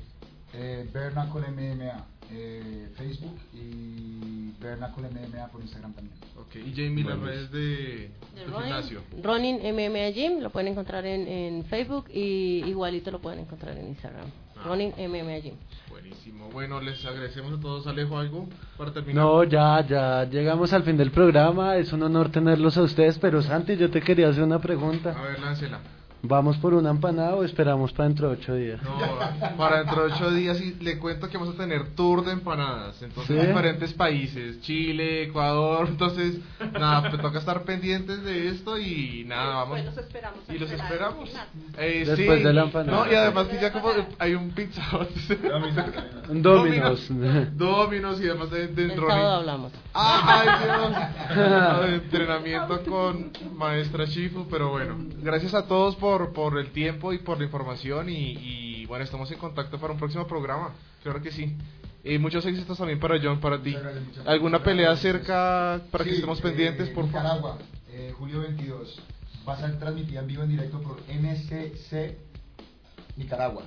Eh, Bernacle MMA, eh, Facebook y Bernacle MMA por Instagram también. Ok, y Jamie, las redes de, De tu Ronin, gimnasio. Ronin MMA Gym, lo pueden encontrar en, en Facebook y igualito lo pueden encontrar en Instagram. Ronin MMA Gym. Buenísimo. Bueno, les agradecemos a todos. Alejo, ¿algo para terminar? No, ya, ya llegamos al fin del programa. Es un honor tenerlos a ustedes, pero Santi, yo te quería hacer una pregunta. A ver, láncela. ¿Vamos por una empanada o esperamos para dentro de ocho días? No, para dentro de ocho días y le cuento que vamos a tener tour de empanadas. Entonces, ¿Sí? diferentes países, Chile, Ecuador. Entonces, nada, pues toca estar pendientes de esto y nada, vamos. Pues los esperamos. Y los esperamos. Eh, Después sí. de la empanada. No, y además que ya como hay un pizza Domino's. Dominos y además de, de El Ronin. sábado hablamos. ¡Ay, Dios! Entrenamiento con maestra Shifu, pero bueno. Gracias a todos por, por el tiempo y por la información y, y, bueno, estamos en contacto para un próximo programa. Claro que sí. Y muchos éxitos también para John, para ti. ¿Alguna pelea cerca para que estemos eh, pendientes, por favor? Nicaragua, eh, julio 22. Va a ser transmitida en vivo en directo por NSC Nicaragua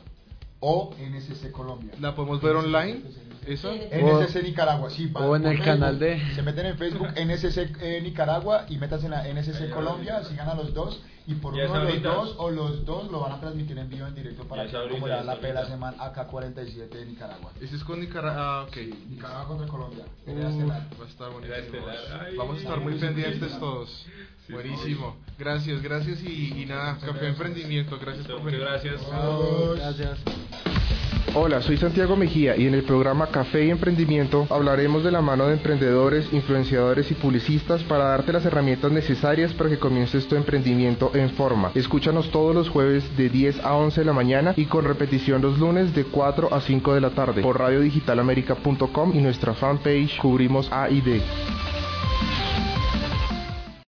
o NSC Colombia. ¿La podemos ver online? ¿Esa? NSC Nicaragua, sí. o en el canal de- Se meten en Facebook NSC eh, Nicaragua y metas en la NSC Colombia, sigan a los dos y por uno de los dos o los dos lo van a transmitir en vivo en directo para que dan ya la pela semana AK-47 de Nicaragua. Ese es con Nicaragua. Ah, ok. Nicaragua contra Colombia. Uh, va a estar. Ay, Vamos a estar muy pendientes todos. Sí, Buenísimo. Gracias, gracias y, y nada, café emprendimiento. Gracias por venir. gracias. Gracias. Hola, soy Santiago Mejía y en el programa Café y Emprendimiento hablaremos de la mano de emprendedores, influenciadores y publicistas para darte las herramientas necesarias para que comiences tu emprendimiento en forma. Escúchanos todos los jueves de 10 a 11 de la mañana y con repetición los lunes de 4 a 5 de la tarde por radiodigitalamerica.com y nuestra fanpage Cubrimos A y D.